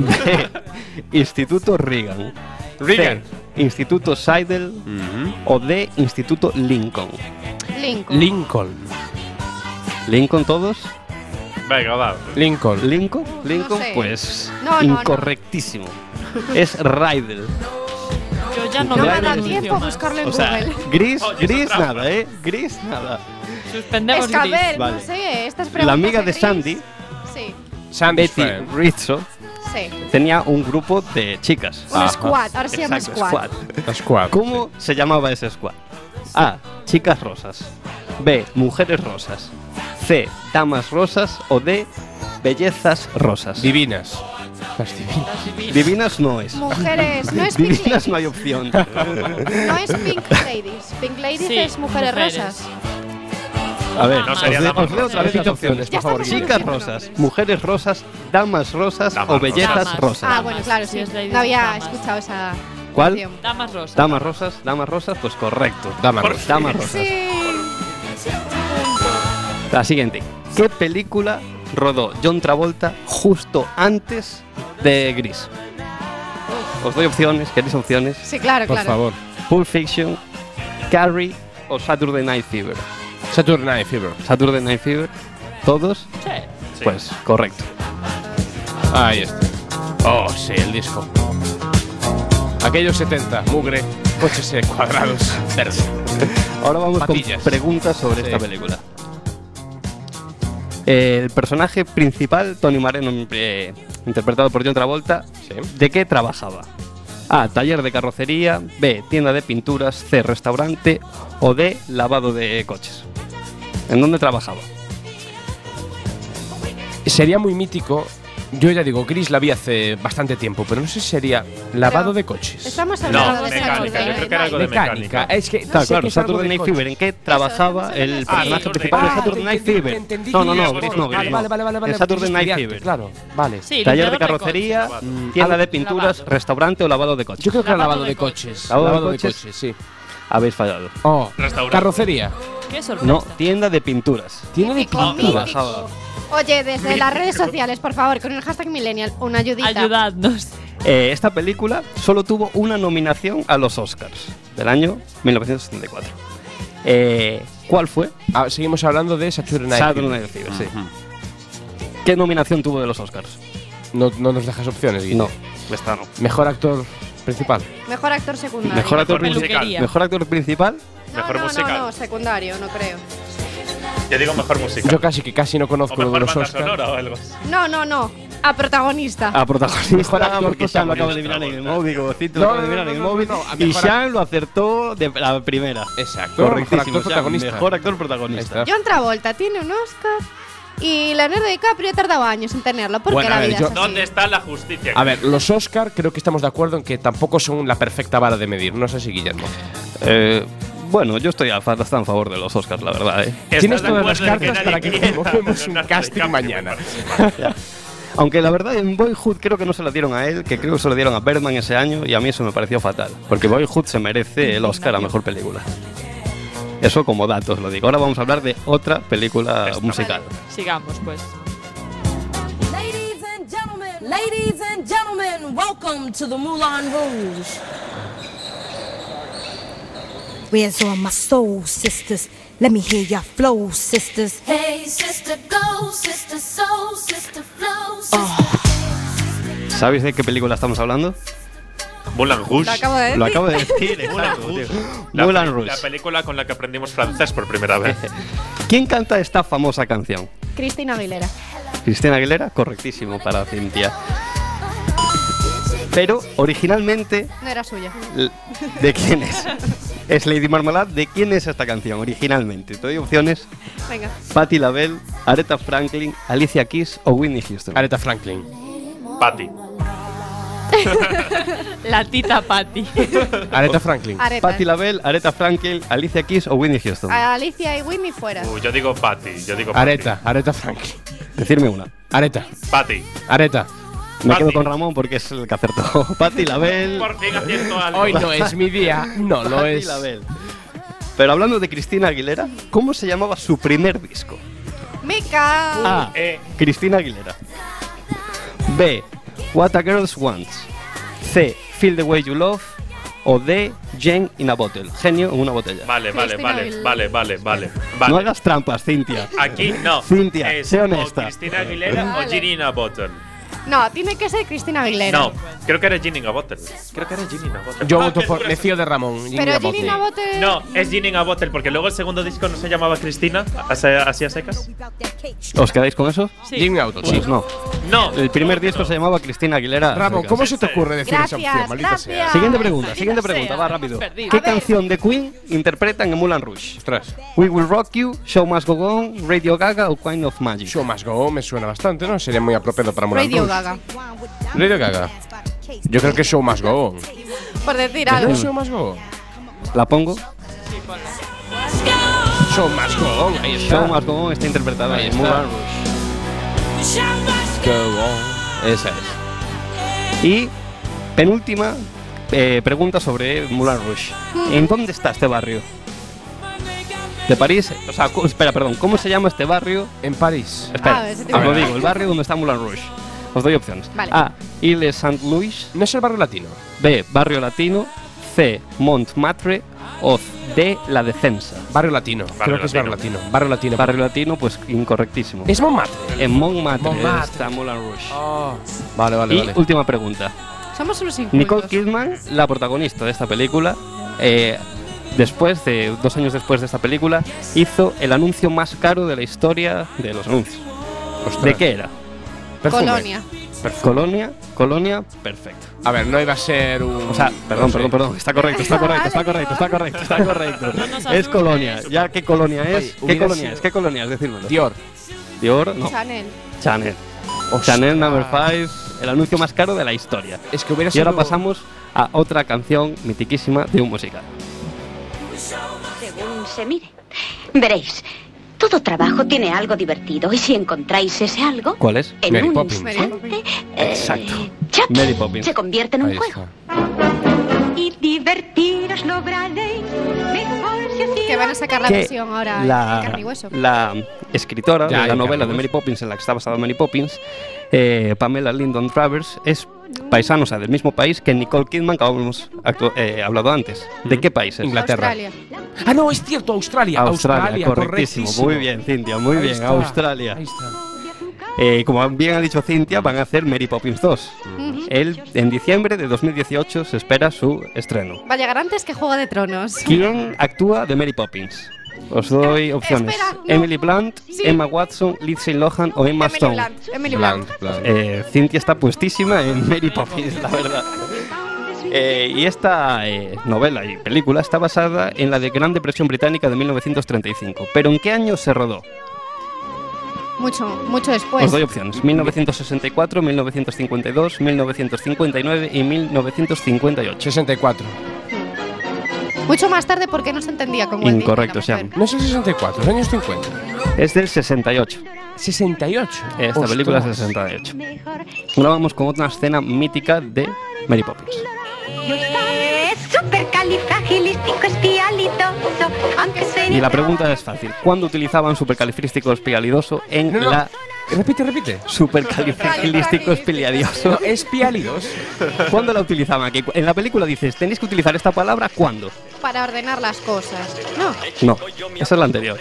B. Instituto Reagan. Reagan. C. Instituto Seidel. O D. Instituto Lincoln. Lincoln. Lincoln. ¿Lincoln todos? Venga, va. Lincoln. ¿Lincoln? ¿Lincoln? sé. Pues No, no, no. incorrectísimo. Es Rydell. Yo ya no, no me pronuncio tiempo a buscarlo en O sea, Google. [laughs] gris, Oye, eso gris nada, ¿eh? Gris nada. Suspendemos Es que a gris. Vale. no sé, estas preguntas. La amiga de. Sandy, Sí, Sandy's Betty. Rizzo, sí. tenía un grupo de chicas. Un Ajá. squad, ahora se llama Exacto, squad. ¿Cómo se llamaba ese squad? A. Chicas rosas. B. Mujeres rosas. C. Damas rosas. O D. Bellezas rosas. Divinas. Las divinas. Las divinas. Divinas no es. Mujeres, no es [laughs] Pink Divinas Ladies. no hay opción. [laughs] No es Pink Ladies. Pink Ladies Sí, es mujeres, mujeres. rosas. A ver, No os, sería de- damas os leo otra vez las opciones, por favor. Chicas rosas, mujeres rosas, damas rosas Damas o bellezas Damas. rosas. Ah, bueno, claro, Si sí. No había damas. escuchado esa ¿Cuál? opción. Damas rosas. Damas rosas, damas rosas, pues correcto. Damas Por rosas. Damas rosas. Sí. La siguiente. ¿Qué película rodó John Travolta justo antes de Gris? Os doy opciones, ¿queréis opciones? Sí, claro, Por claro. favor. Pulp Fiction, Carrie o Saturday Night Fever. Saturday Night Fever. Saturday Night Fever, ¿todos? Sí. Sí. Pues correcto. Ahí está. Oh, sí, el disco. Aquellos 70, mugre, coches [laughs] cuadrados, verde. Ahora vamos Patillas. con preguntas sobre Sí. esta película. El personaje principal, Tony Mareno, eh, interpretado por John Travolta, ¿de qué trabajaba? A. Taller de carrocería. B. Tienda de pinturas. C. Restaurante. O D. Lavado de coches. ¿En dónde trabajaba? Sería muy mítico. Yo ya digo, Gris la vi hace bastante tiempo, pero no sé si sería lavado de coches. Estamos No, hablando de mecánica, Saturday yo creo que era algo de Night. mecánica. Es que no Claro, sé algo Saturday de Night. Fever. ¿En qué trabajaba el hablando. personaje Ah, principal de Ah, Saturday te Night Fever? No, que no, no, Gris no, Gris Vale, no. vale, vale, vale, Saturday Night Fever. Claro, vale. Sí, Taller de carrocería. Mm, tienda de pinturas, lavado. restaurante o lavado de coches. Yo creo que era Lavado de de coches. ¿Lavado de de coches, sí. Habéis fallado. Oh, Restaurante. carrocería. Qué sorpresa. No, tienda de pinturas. Tiene de Mítico, pinturas. mítico. Oye, desde las redes sociales, por favor, con el hashtag Millennial, una ayudita. Ayudadnos. Eh, esta película solo tuvo una nominación a los Oscars del año 1974. Eh, ¿Cuál fue? Ah, seguimos hablando de Saturday Night Saturday. Night Fever, sí. ¿Qué nominación tuvo de los Oscars? No, no nos dejas opciones, Guille. No, esta no. Mejor actor principal. Mejor actor secundario. Mejor actor, Mejor principal. musical. Mejor actor principal. no, Mejor no, musical. No, no, secundario, no creo. Yo digo mejor música. Yo casi que casi no conozco o mejor los banda Oscar. sonora o algo. No, no, no. A protagonista. A protagonista, Mejor actor porque Sean lo acaba de mirar en el móvil, como Cito No, lo acaba de no, mirar no, en el no, móvil. y Sean lo acertó de la primera. Exacto. Mejor Correctísimo. actor protagonista. Mejor actor protagonista. John Travolta tiene un Oscar y Leonardo DiCaprio ha tardado años en tenerlo porque Bueno, a la ver, vida yo- es así. ¿Dónde está la justicia? A ver, los Oscar creo que estamos de acuerdo en que tampoco son la perfecta vara de medir. No sé si Guillermo. Eh, bueno, yo estoy a, fa- bastante a favor de los Oscars, la verdad. ¿eh? ¿Estás Tienes de todas las cartas para que nadie convoquemos quiera un casting mañana. Aunque la verdad en Boyhood creo que no se la dieron a él, que creo que se lo dieron a Birdman ese año y a mí eso me pareció fatal. Porque Boyhood se merece el Oscar a Mejor Película. Eso como datos lo digo. Ahora vamos a hablar de otra película Esta. musical. Sigamos, pues. Ladies and gentlemen, ladies and gentlemen, welcome to the Moulin Rouge. Where's all my soul sisters? Let me hear your flow, sisters. Hey, sister, go, sister, soul, sister, flow, sister. ¿Sabéis de qué película estamos hablando? Moulin Rouge. Lo acabo de decir. Lo acabo de decir, [laughs] Moulin Rouge. La, Moulin Rouge. la película con la que aprendimos francés por primera vez. [laughs] ¿Quién canta esta famosa canción? Cristina Aguilera. Cristina Aguilera, correctísimo para Cintia. Pero originalmente, No era suya. ¿de quién es? [laughs] Es Lady Marmalade. ¿De quién es esta canción originalmente? Te doy opciones: Venga. Patti LaBelle, Aretha Franklin, Alicia Keys o Whitney Houston. Aretha Franklin. Patty. [laughs] La tita Patty. Aretha Franklin. Aretha. Patti LaBelle, Aretha Franklin, Alicia Keys o Whitney Houston. A Alicia y Whitney fuera. Uh, yo digo Patty. Yo digo Patty. Aretha. Aretha Franklin. Decirme una. Aretha. Patty. Aretha. Me Patti. quedo con Ramón porque es el que acertó. [laughs] Patti LaBelle. Por fin acierto algo. Hoy no es mi día. No lo Patti es. LaBelle. Pero hablando de Cristina Aguilera, ¿cómo se llamaba su primer disco? Mica. A. Eh, Cristina Aguilera. B. What a Girls Wants. C. Feel the Way You Love. O D. Jane in a Bottle. Genio en una botella. vale, vale, vale, vale, vale, vale. vale. No hagas trampas, Cintia. Aquí no. Cintia, es sé o honesta. Cristina Aguilera o Ginny in a Bottle. No, tiene que ser Cristina Aguilera. No, creo que era Ginny Bottle. Creo que era Ginny Bottle. Yo Ah, voto por. Me fío de Ramón. Pero Ginny Ginny Nabote. No, es Ginny Bottle porque luego el segundo disco no se llamaba Cristina, así así a secas. ¿Os quedáis con eso? Sí. Ginny. Pues no. No. El primer disco se llamaba Cristina Aguilera. Ramón. ¿cómo se te ocurre decir esa Gracias, opción? Maldita gracias. sea. Siguiente pregunta, siguiente pregunta, va rápido. ¿Qué canción de Queen interpretan en Moulin Rouge? Ostras. We Will Rock You, Show Must Go On, Radio Gaga o Kind of Magic. Show Must Go On me suena bastante, ¿no? Sería muy apropiado para Moulin Radio Rouge. Gaga. Radio Gaga. Yo creo que Show Must Go On. Por decir ¿No algo. es Show Must Go? La pongo. Show Must Go On. Ahí está. Show Must Go On está interpretada Ahí en está. Moulin Rouge. Go On. Esa es. Y penúltima eh, pregunta sobre Moulin Rouge. ¿En dónde está este barrio? De París. O sea, espera, perdón. ¿Cómo se llama este barrio? En París. Espera, Ah, lo digo. El barrio donde está Moulin Rouge. Os doy opciones. Vale. A. Ile Saint-Louis. ¿No es el barrio latino? B. Barrio Latino. C. Montmartre. O D. La Defensa. Barrio latino. creo que es barrio latino. Barrio latino. Barrio Latino, pues incorrectísimo. Es Montmartre. En Montmartre, Montmartre. está Moulin Rouge. Oh. Vale, vale, y vale. última pregunta. Somos unos Nicole incultos. Kidman, la protagonista de esta película, eh, después de dos años después de esta película, hizo el anuncio más caro de la historia de los anuncios. Ostras. ¿De qué era? Perfume. Colonia. Colonia, Colonia, perfecto. A ver, no iba a ser un. O sea, perdón, no sé. perdón, perdón, está correcto, está [laughs] correcto, está correcto, está correcto, está correcto. Es Colonia, ya qué colonia es, Oye, qué colonia sido- es, qué colonia es, decírmelo. Dior. Dior, no, Chanel. Chanel. Chanel Number 5, el anuncio más caro de la historia. Es que hubiera Y sido. ahora pasamos a otra canción mitiquísima de un musical. Según se mire. Veréis, todo trabajo tiene algo divertido y si encontráis ese algo, ¿Cuál es? en Mary un Poppins. instante, eh, Exacto. Mary Poppins. se convierte en un Ahí juego. está. Y divertiros lograréis mejor si así Que van a sacar la que versión ahora en la, carne y hueso. la escritora Ya, de la novela de hueso. Mary Poppins, en la que está basada Mary Poppins, eh, Pamela Lyndon Travers, es sea, del mismo país que Nicole Kidman, que habíamos eh, hablado antes. ¿De qué país es? Inglaterra. Australia. Ah, no, es cierto, Australia. Australia, correctísimo. correctísimo. Muy bien, Cintia, muy Ahí bien. está. Australia. Ahí está. Eh, como bien ha dicho Cintia, van a hacer Mary Poppins 2. Ujú. El, en diciembre de 2018 se espera su estreno. Va a llegar antes que Juego de Tronos. ¿Quién actúa de Mary Poppins? Os doy opciones. espera, no. Emily Blunt, Sí. Emma Watson, Lindsay Lohan o Emma Emily Stone. Blunt, Emily Blunt. Eh, Cynthia está puestísima en Mary Poppins, la verdad. Eh, y esta eh, novela y película está basada en la de Gran Depresión Británica de 1935. ¿Pero en qué año se rodó? Mucho, mucho después. Os doy opciones. 1964, 1952, 1959 y 1958. 64. Mucho más tarde porque no se Walt Disney, Incorrecto, Sam. mujer. No es el 64, es años 50. Es del 68. 68. Esta película es del 68. Ahora vamos con otra escena mítica de Mary Poppins. Y la pregunta es fácil. ¿Cuándo utilizaban supercalifrístico espialidoso en No, no. la Repite, repite. supercalifragilístico espialidoso? Espialidos. ¿Cuándo la utilizaban aquí? En la película dices, tenéis que utilizar esta palabra ¿cuándo? Para ordenar las cosas. No. No, esa es la anterior.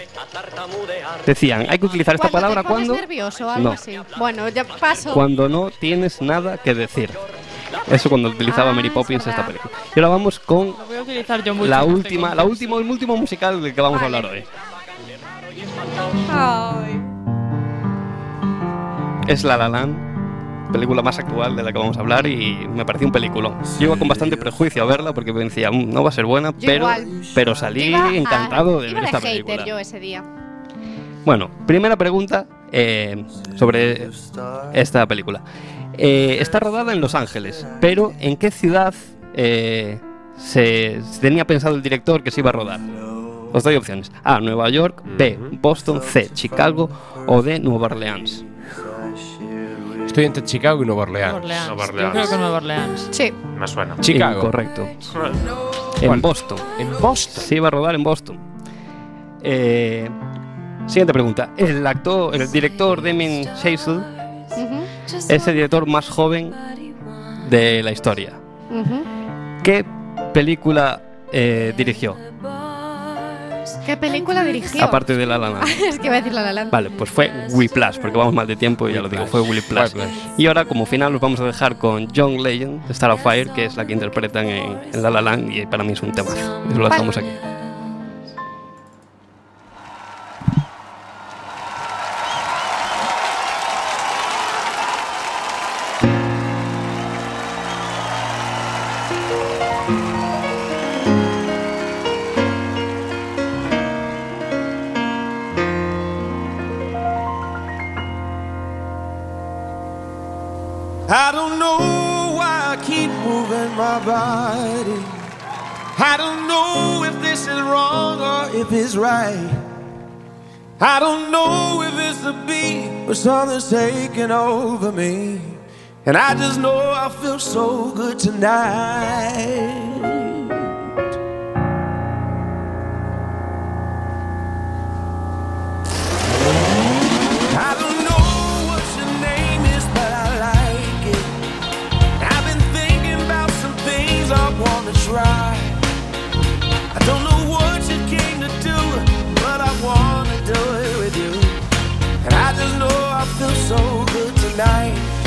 Decían, hay que utilizar esta Cuando palabra te pones ¿cuándo? nervioso algo No. así. Bueno, ya paso. Cuando no tienes nada que decir. Eso cuando utilizaba Ah, Mary es Poppins esta verdad. película. Y ahora vamos con Lo voy a utilizar yo mucho. la no te última, la última, el último musical del que vamos a hablar hoy. Ay. Es La La Land, película más actual de la que vamos a hablar y me pareció un película. Yo iba con bastante prejuicio a verla porque me decía, "Mm, no va a ser buena, Yo pero, igual. pero salí Iba a- encantado de iba ver esta hater película. yo ese día. Bueno, primera pregunta eh, sobre esta película. Eh, está rodada en Los Ángeles, pero ¿en qué ciudad eh, se, se tenía pensado el director que se iba a rodar? Os doy opciones. A, Nueva York, B, Boston, C, Chicago o D, Nueva Orleans. Estoy entre Chicago y Nueva Orleans. Nueva Orleans. Nueva Yo creo Orleans. que Nueva Orleans. Sí. Me suena. Chicago. Incorrecto. ¿Cuál? En Boston. En Boston. Se iba a rodar en Boston. Eh, siguiente pregunta. El actor, el director Damien Chazelle Ujú, es el director más joven de la historia. ¿Qué película eh, dirigió? ¿Qué película dirigió? Aparte de La La Land. [laughs] es que iba a decir La La Land. Vale, pues fue Whiplash, porque vamos mal de tiempo y ya lo digo, fue Whiplash. Y ahora, como final, nos vamos a dejar con John Legend, de Star of Fire, que es la que interpretan en, en La La Land y para mí es un tema. Eso lo dejamos aquí. Or something's taking over me. And I just know I feel so good tonight. I feel so good tonight.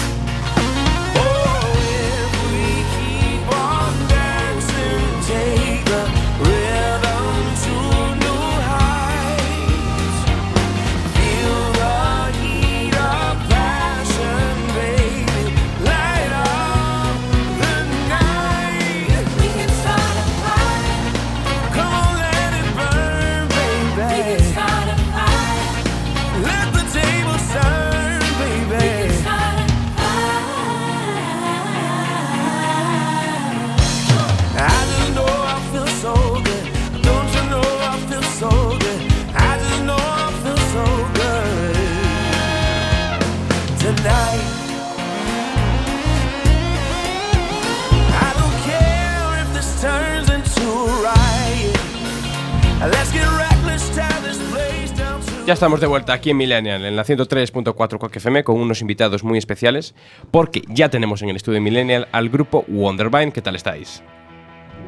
Ya estamos de vuelta aquí en Millennial, en la 103.4 Quack FM, con unos invitados muy especiales, porque ya tenemos en el estudio Millennial al grupo Wondervine. ¿Qué tal estáis?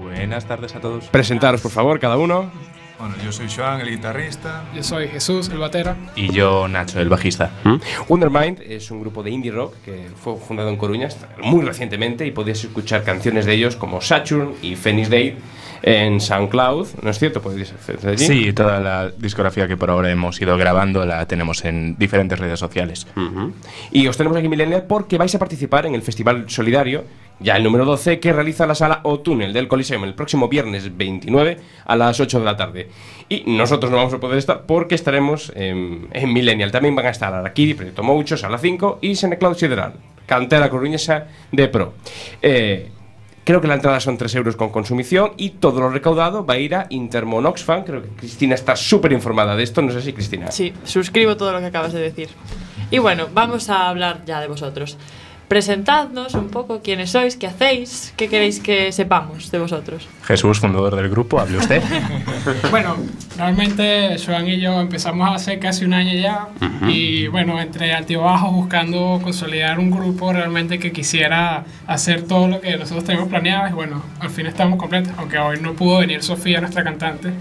Buenas tardes a todos. Presentaros, por favor, cada uno. Bueno, yo soy Joan, el guitarrista. Yo soy Jesús, el batera. Y yo, Nacho, el bajista. ¿Mm? Wondermind es un grupo de indie rock que fue fundado en Coruña muy recientemente y podéis escuchar canciones de ellos como Saturn y Phoenix Day en SoundCloud, ¿no es cierto? ¿Podéis acceder allí? Sí, toda la discografía que por ahora hemos ido grabando la tenemos en diferentes redes sociales. Y os tenemos aquí, Millennial, porque vais a participar en el Festival Solidario, ya el número 12, que realiza la sala O Túnel del Coliseum el próximo viernes 29 a las 8 de la tarde. Y nosotros no vamos a poder estar porque estaremos en, en Millennial. También van a estar Arakiri, Proyecto Moucho, Sala 5 y Senecloud Sideral, cantera coruñesa de Pro. Eh, Creo que la entrada son 3 euros con consumición y todo lo recaudado va a ir a Intermon Oxfam. Creo que Cristina está súper informada de esto. No sé si Cristina. Sí, suscribo todo lo que acabas de decir. Y bueno, vamos a hablar ya de vosotros. Presentadnos un poco quiénes sois, qué hacéis, qué queréis que sepamos de vosotros. Jesús, fundador del grupo, hable usted. [laughs] Bueno, realmente Joan y yo empezamos hace casi un año ya Ujú. y bueno, entre altibajos buscando consolidar un grupo realmente que quisiera hacer todo lo que nosotros tenemos planeado y bueno, al fin estamos completos, aunque hoy no pudo venir Sofía, nuestra cantante,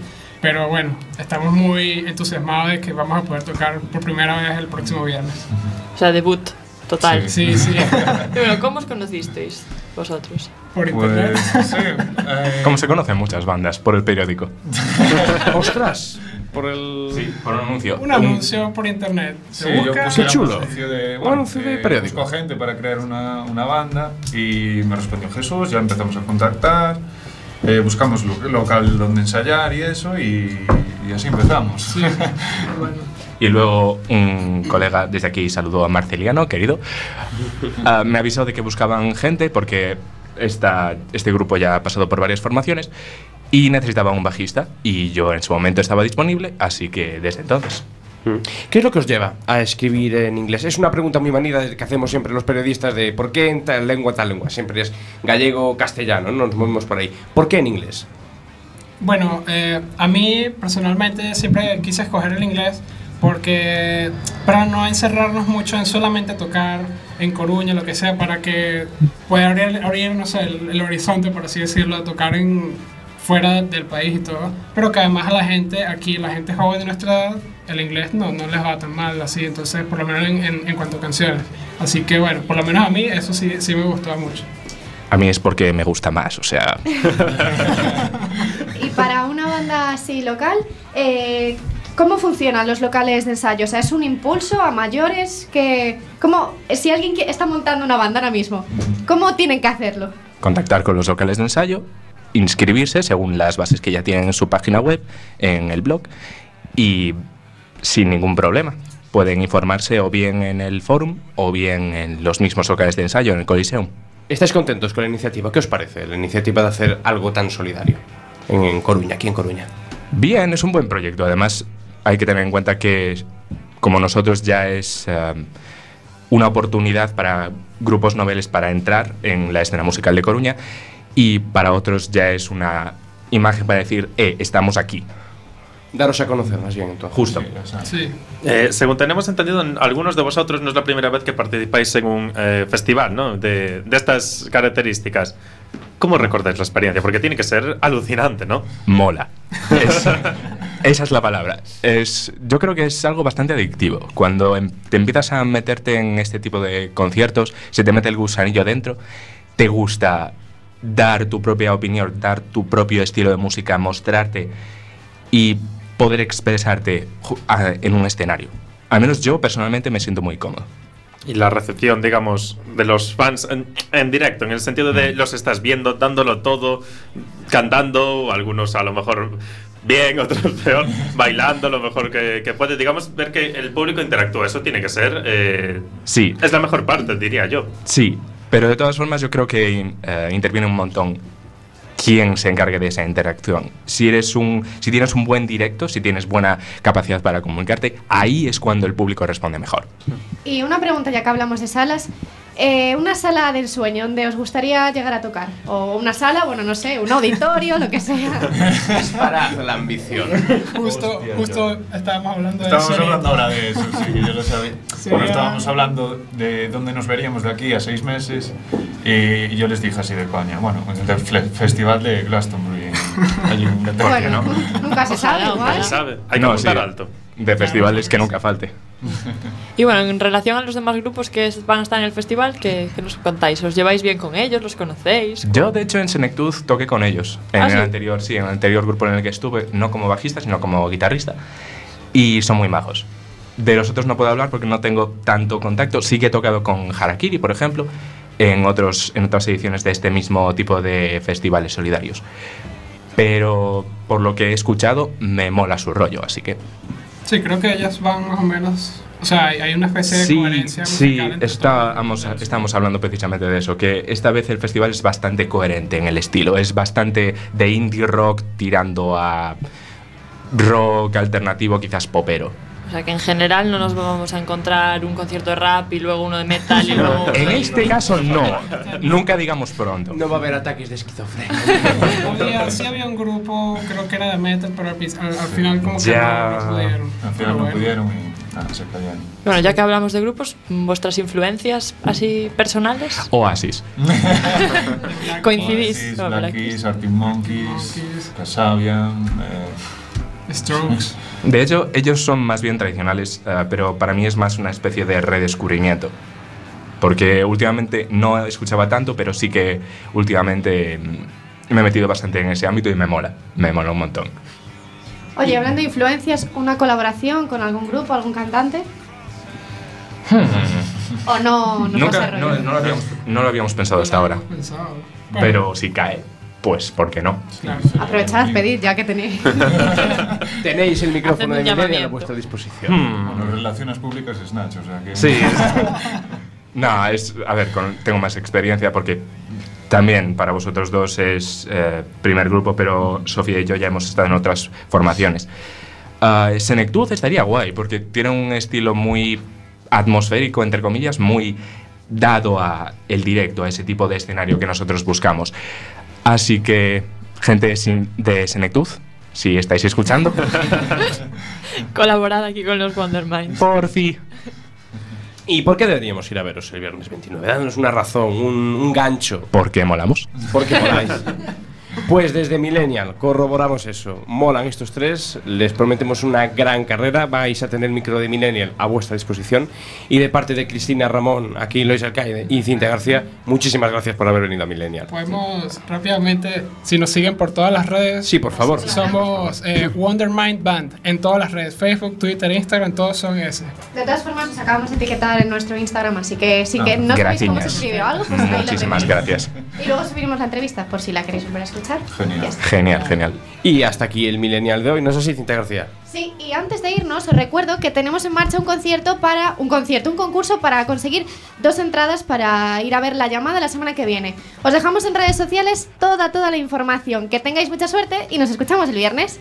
pero bueno, estamos muy entusiasmados de que vamos a poder tocar por primera vez el próximo viernes. O sea, debut total. Sí, sí. Y [laughs] bueno, ¿cómo os conocisteis vosotros? Por Pues, sí, eh, Como se conocen muchas bandas, por el periódico. [laughs] ¡Ostras! Por el. Sí, por un anuncio. Un anuncio por internet. Sí, yo puse Qué chulo. un anuncio de, Un anuncio de eh, periódico. busco gente para crear una, una banda y me respondió Jesús, ya empezamos a contactar, eh, buscamos lo- local donde ensayar y eso y, y así empezamos. [laughs] Y luego un colega desde aquí saludó a Marceliano, querido. Ah, me avisó de que buscaban gente porque esta, este grupo ya ha pasado por varias formaciones y necesitaba un bajista. Y yo en su momento estaba disponible, así que desde entonces. ¿Qué es lo que os lleva a escribir en inglés? Es una pregunta muy manida que hacemos siempre los periodistas de ¿por qué en tal lengua, tal lengua? Siempre es gallego castellano, no nos movemos por ahí. ¿Por qué en inglés? Bueno, eh, a mí personalmente siempre quise escoger el inglés porque para no encerrarnos mucho en solamente tocar en Coruña, lo que sea, para que pueda abrir, abrir, no sé, el, el horizonte, por así decirlo, tocar en fuera del país y todo, pero que además a la gente aquí, la gente joven de nuestra edad, el inglés no, no les va tan mal así, entonces por lo menos en, en, en cuanto a canciones. Así que bueno, por lo menos a mí eso sí, sí me gustaba mucho. A mí es porque me gusta más, o sea, [laughs] Y para una banda así local, eh, ¿cómo funcionan los locales de ensayo? O sea, ¿es un impulso a mayores? que ¿cómo, Si alguien que- está montando una banda ahora mismo, ¿cómo tienen que hacerlo? contactar con los locales de ensayo, inscribirse según las bases que ya tienen en su página web, en el blog, y sin ningún problema. Pueden informarse o bien en el forum o bien en los mismos locales de ensayo, en el Coliseum. ¿Estáis contentos con la iniciativa? ¿Qué os parece la iniciativa de hacer algo tan solidario en, en Coruña, aquí en Coruña? Bien, es un buen proyecto. Además, hay que tener en cuenta que, como nosotros, ya es eh, una oportunidad para grupos noveles para entrar en la escena musical de Coruña y para otros ya es una imagen para decir, eh, estamos aquí. Daros a conocer más bien, entonces. Justo. Sí. Eh, según tenemos entendido, en- algunos de vosotros no es la primera vez que participáis en un eh, festival ¿no? de, de estas características. ¿Cómo recordáis la experiencia? Porque tiene que ser alucinante, ¿no? Mola. [laughs] Es- esa es la palabra. Es, yo creo que es algo bastante adictivo. Cuando em- te empiezas a meterte en este tipo de conciertos, se te mete el gusanillo dentro, te gusta dar tu propia opinión, dar tu propio estilo de música, mostrarte y poder expresarte en un escenario. Al menos yo personalmente me siento muy cómodo. Y la recepción, digamos, de los fans en, en directo, en el sentido de los estás viendo, dándolo todo, cantando, algunos a lo mejor bien, [laughs] otros peor, bailando lo mejor que, que puede. Digamos, ver que el público interactúa, eso tiene que ser. eh, Sí. Es la mejor parte, diría yo. Sí, pero de todas formas yo creo que eh, interviene un montón quién se encargue de esa interacción. Si eres un, si tienes un buen directo, si tienes buena capacidad para comunicarte, ahí es cuando el público responde mejor. Y una pregunta, ya que hablamos de salas. Eh, una sala del sueño donde os gustaría llegar a tocar. O una sala, bueno, no sé, un auditorio, lo que sea. Para la ambición. Justo, justo estábamos hablando de Estábamos eso. hablando ahora de eso, sí, que yo lo sabía. Sí, Bueno, ya. estábamos hablando de dónde nos veríamos de aquí a seis meses y yo les dije así de coña, bueno, en el festival de Glastonbury allí en Qatar. Bueno, nunca se sabe, igual. Se sabe. Hay que No, sí, alto. De festivales que nunca falte. Y bueno, en relación a los demás grupos que van a estar en el festival, ¿qué, qué nos contáis? ¿Os lleváis bien con ellos? ¿Los conocéis? Yo, de hecho, en Senectud toqué con ellos. En ¿Ah, el sí? anterior, sí, en el anterior grupo en el que estuve, no como bajista, sino como guitarrista. Y son muy majos. De los otros no puedo hablar porque no tengo tanto contacto. Sí que he tocado con Harakiri, por ejemplo, en, otros, en otras ediciones de este mismo tipo de festivales solidarios. Pero por lo que he escuchado, me mola su rollo, así que Sí, creo que ellas van más o menos. O sea, hay una especie de Sí, coherencia sí, estábamos, estábamos hablando precisamente de eso, que esta vez el festival es bastante coherente en el estilo, es bastante de indie rock tirando a rock alternativo, quizás popero. O sea, que en general no nos vamos a encontrar un concierto de rap y luego uno de metal y luego... En este caso no, nunca digamos pronto. No va a haber ataques de esquizofrenia. [laughs] Había, sí había un grupo, creo que era de metal, pero al, al- al final como que Ya. no, no pudieron. Al final no bueno. pudieron y nada, se callaron. Bueno, ya que hablamos de grupos, vuestras influencias así personales, Oasis. [laughs] coincidís. Oasis, Black Keys, Arctic Monkeys, Kasabian, eh, Strokes. De hecho, ellos son más bien tradicionales, eh, pero para mí es más una especie de redescubrimiento. Porque últimamente no escuchaba tanto, pero sí que últimamente mm, me he metido bastante en ese ámbito y me mola, me mola un montón. Oye, hablando de influencias, ¿una colaboración con algún grupo, algún cantante? [laughs] ¿O no, no Nunca, no, no lo habíamos, no lo habíamos pensado hasta ahora. Pensado. Pero si cae, pues ¿por qué no? Aprovechad, pedid, ya que tenéis. [laughs] Tenéis el micrófono de un Millennial a vuestra disposición. Hmm. Bueno, relaciones públicas es Nacho, o sea que. Sí. [laughs] no, es, a ver, con- tengo más experiencia porque también para vosotros dos es eh, primer grupo, pero Sofía y yo ya hemos estado en otras formaciones. Ah, Senectud estaría guay porque tiene un estilo muy atmosférico, entre comillas, muy dado a el directo, a ese tipo de escenario que nosotros buscamos. Así que, gente de Senectud, si estáis escuchando, [laughs] Colaborad aquí con los Wondermind. por fin. ¿Y por qué deberíamos ir a veros el viernes 29? Dándonos una razón, un, un gancho. porque molamos. ¿Por qué moláis? [laughs] Pues desde Millennial corroboramos eso. Molan estos tres, les prometemos una gran carrera. Vais a tener el micro de Millennial a vuestra disposición. Y de parte de Cristina Ramón, aquí Lois Alcaide y Cintia García, muchísimas gracias por haber venido a Millennial. Podemos rápidamente, si nos siguen por todas las redes. Sí, por favor. Somos eh, Wondermind Band en todas las redes: Facebook, Twitter, Instagram, todos son ese. De todas formas, nos acabamos de etiquetar en nuestro Instagram, así que sí que Ah, no sabéis cómo se gracias. escribe o algo, pues Muchísimas gracias. Y luego subiremos la entrevista por si la queréis volver a escuchar. Está. Genial, genial. Y hasta aquí el Millennial de hoy. ¿No es así, Cintia García? Sí, y antes de irnos, os recuerdo que tenemos en marcha un concierto para. Un concierto, un concurso para conseguir dos entradas para ir a ver la llamada la semana que viene. Os dejamos en redes sociales toda, toda la información. Que tengáis mucha suerte y nos escuchamos el viernes.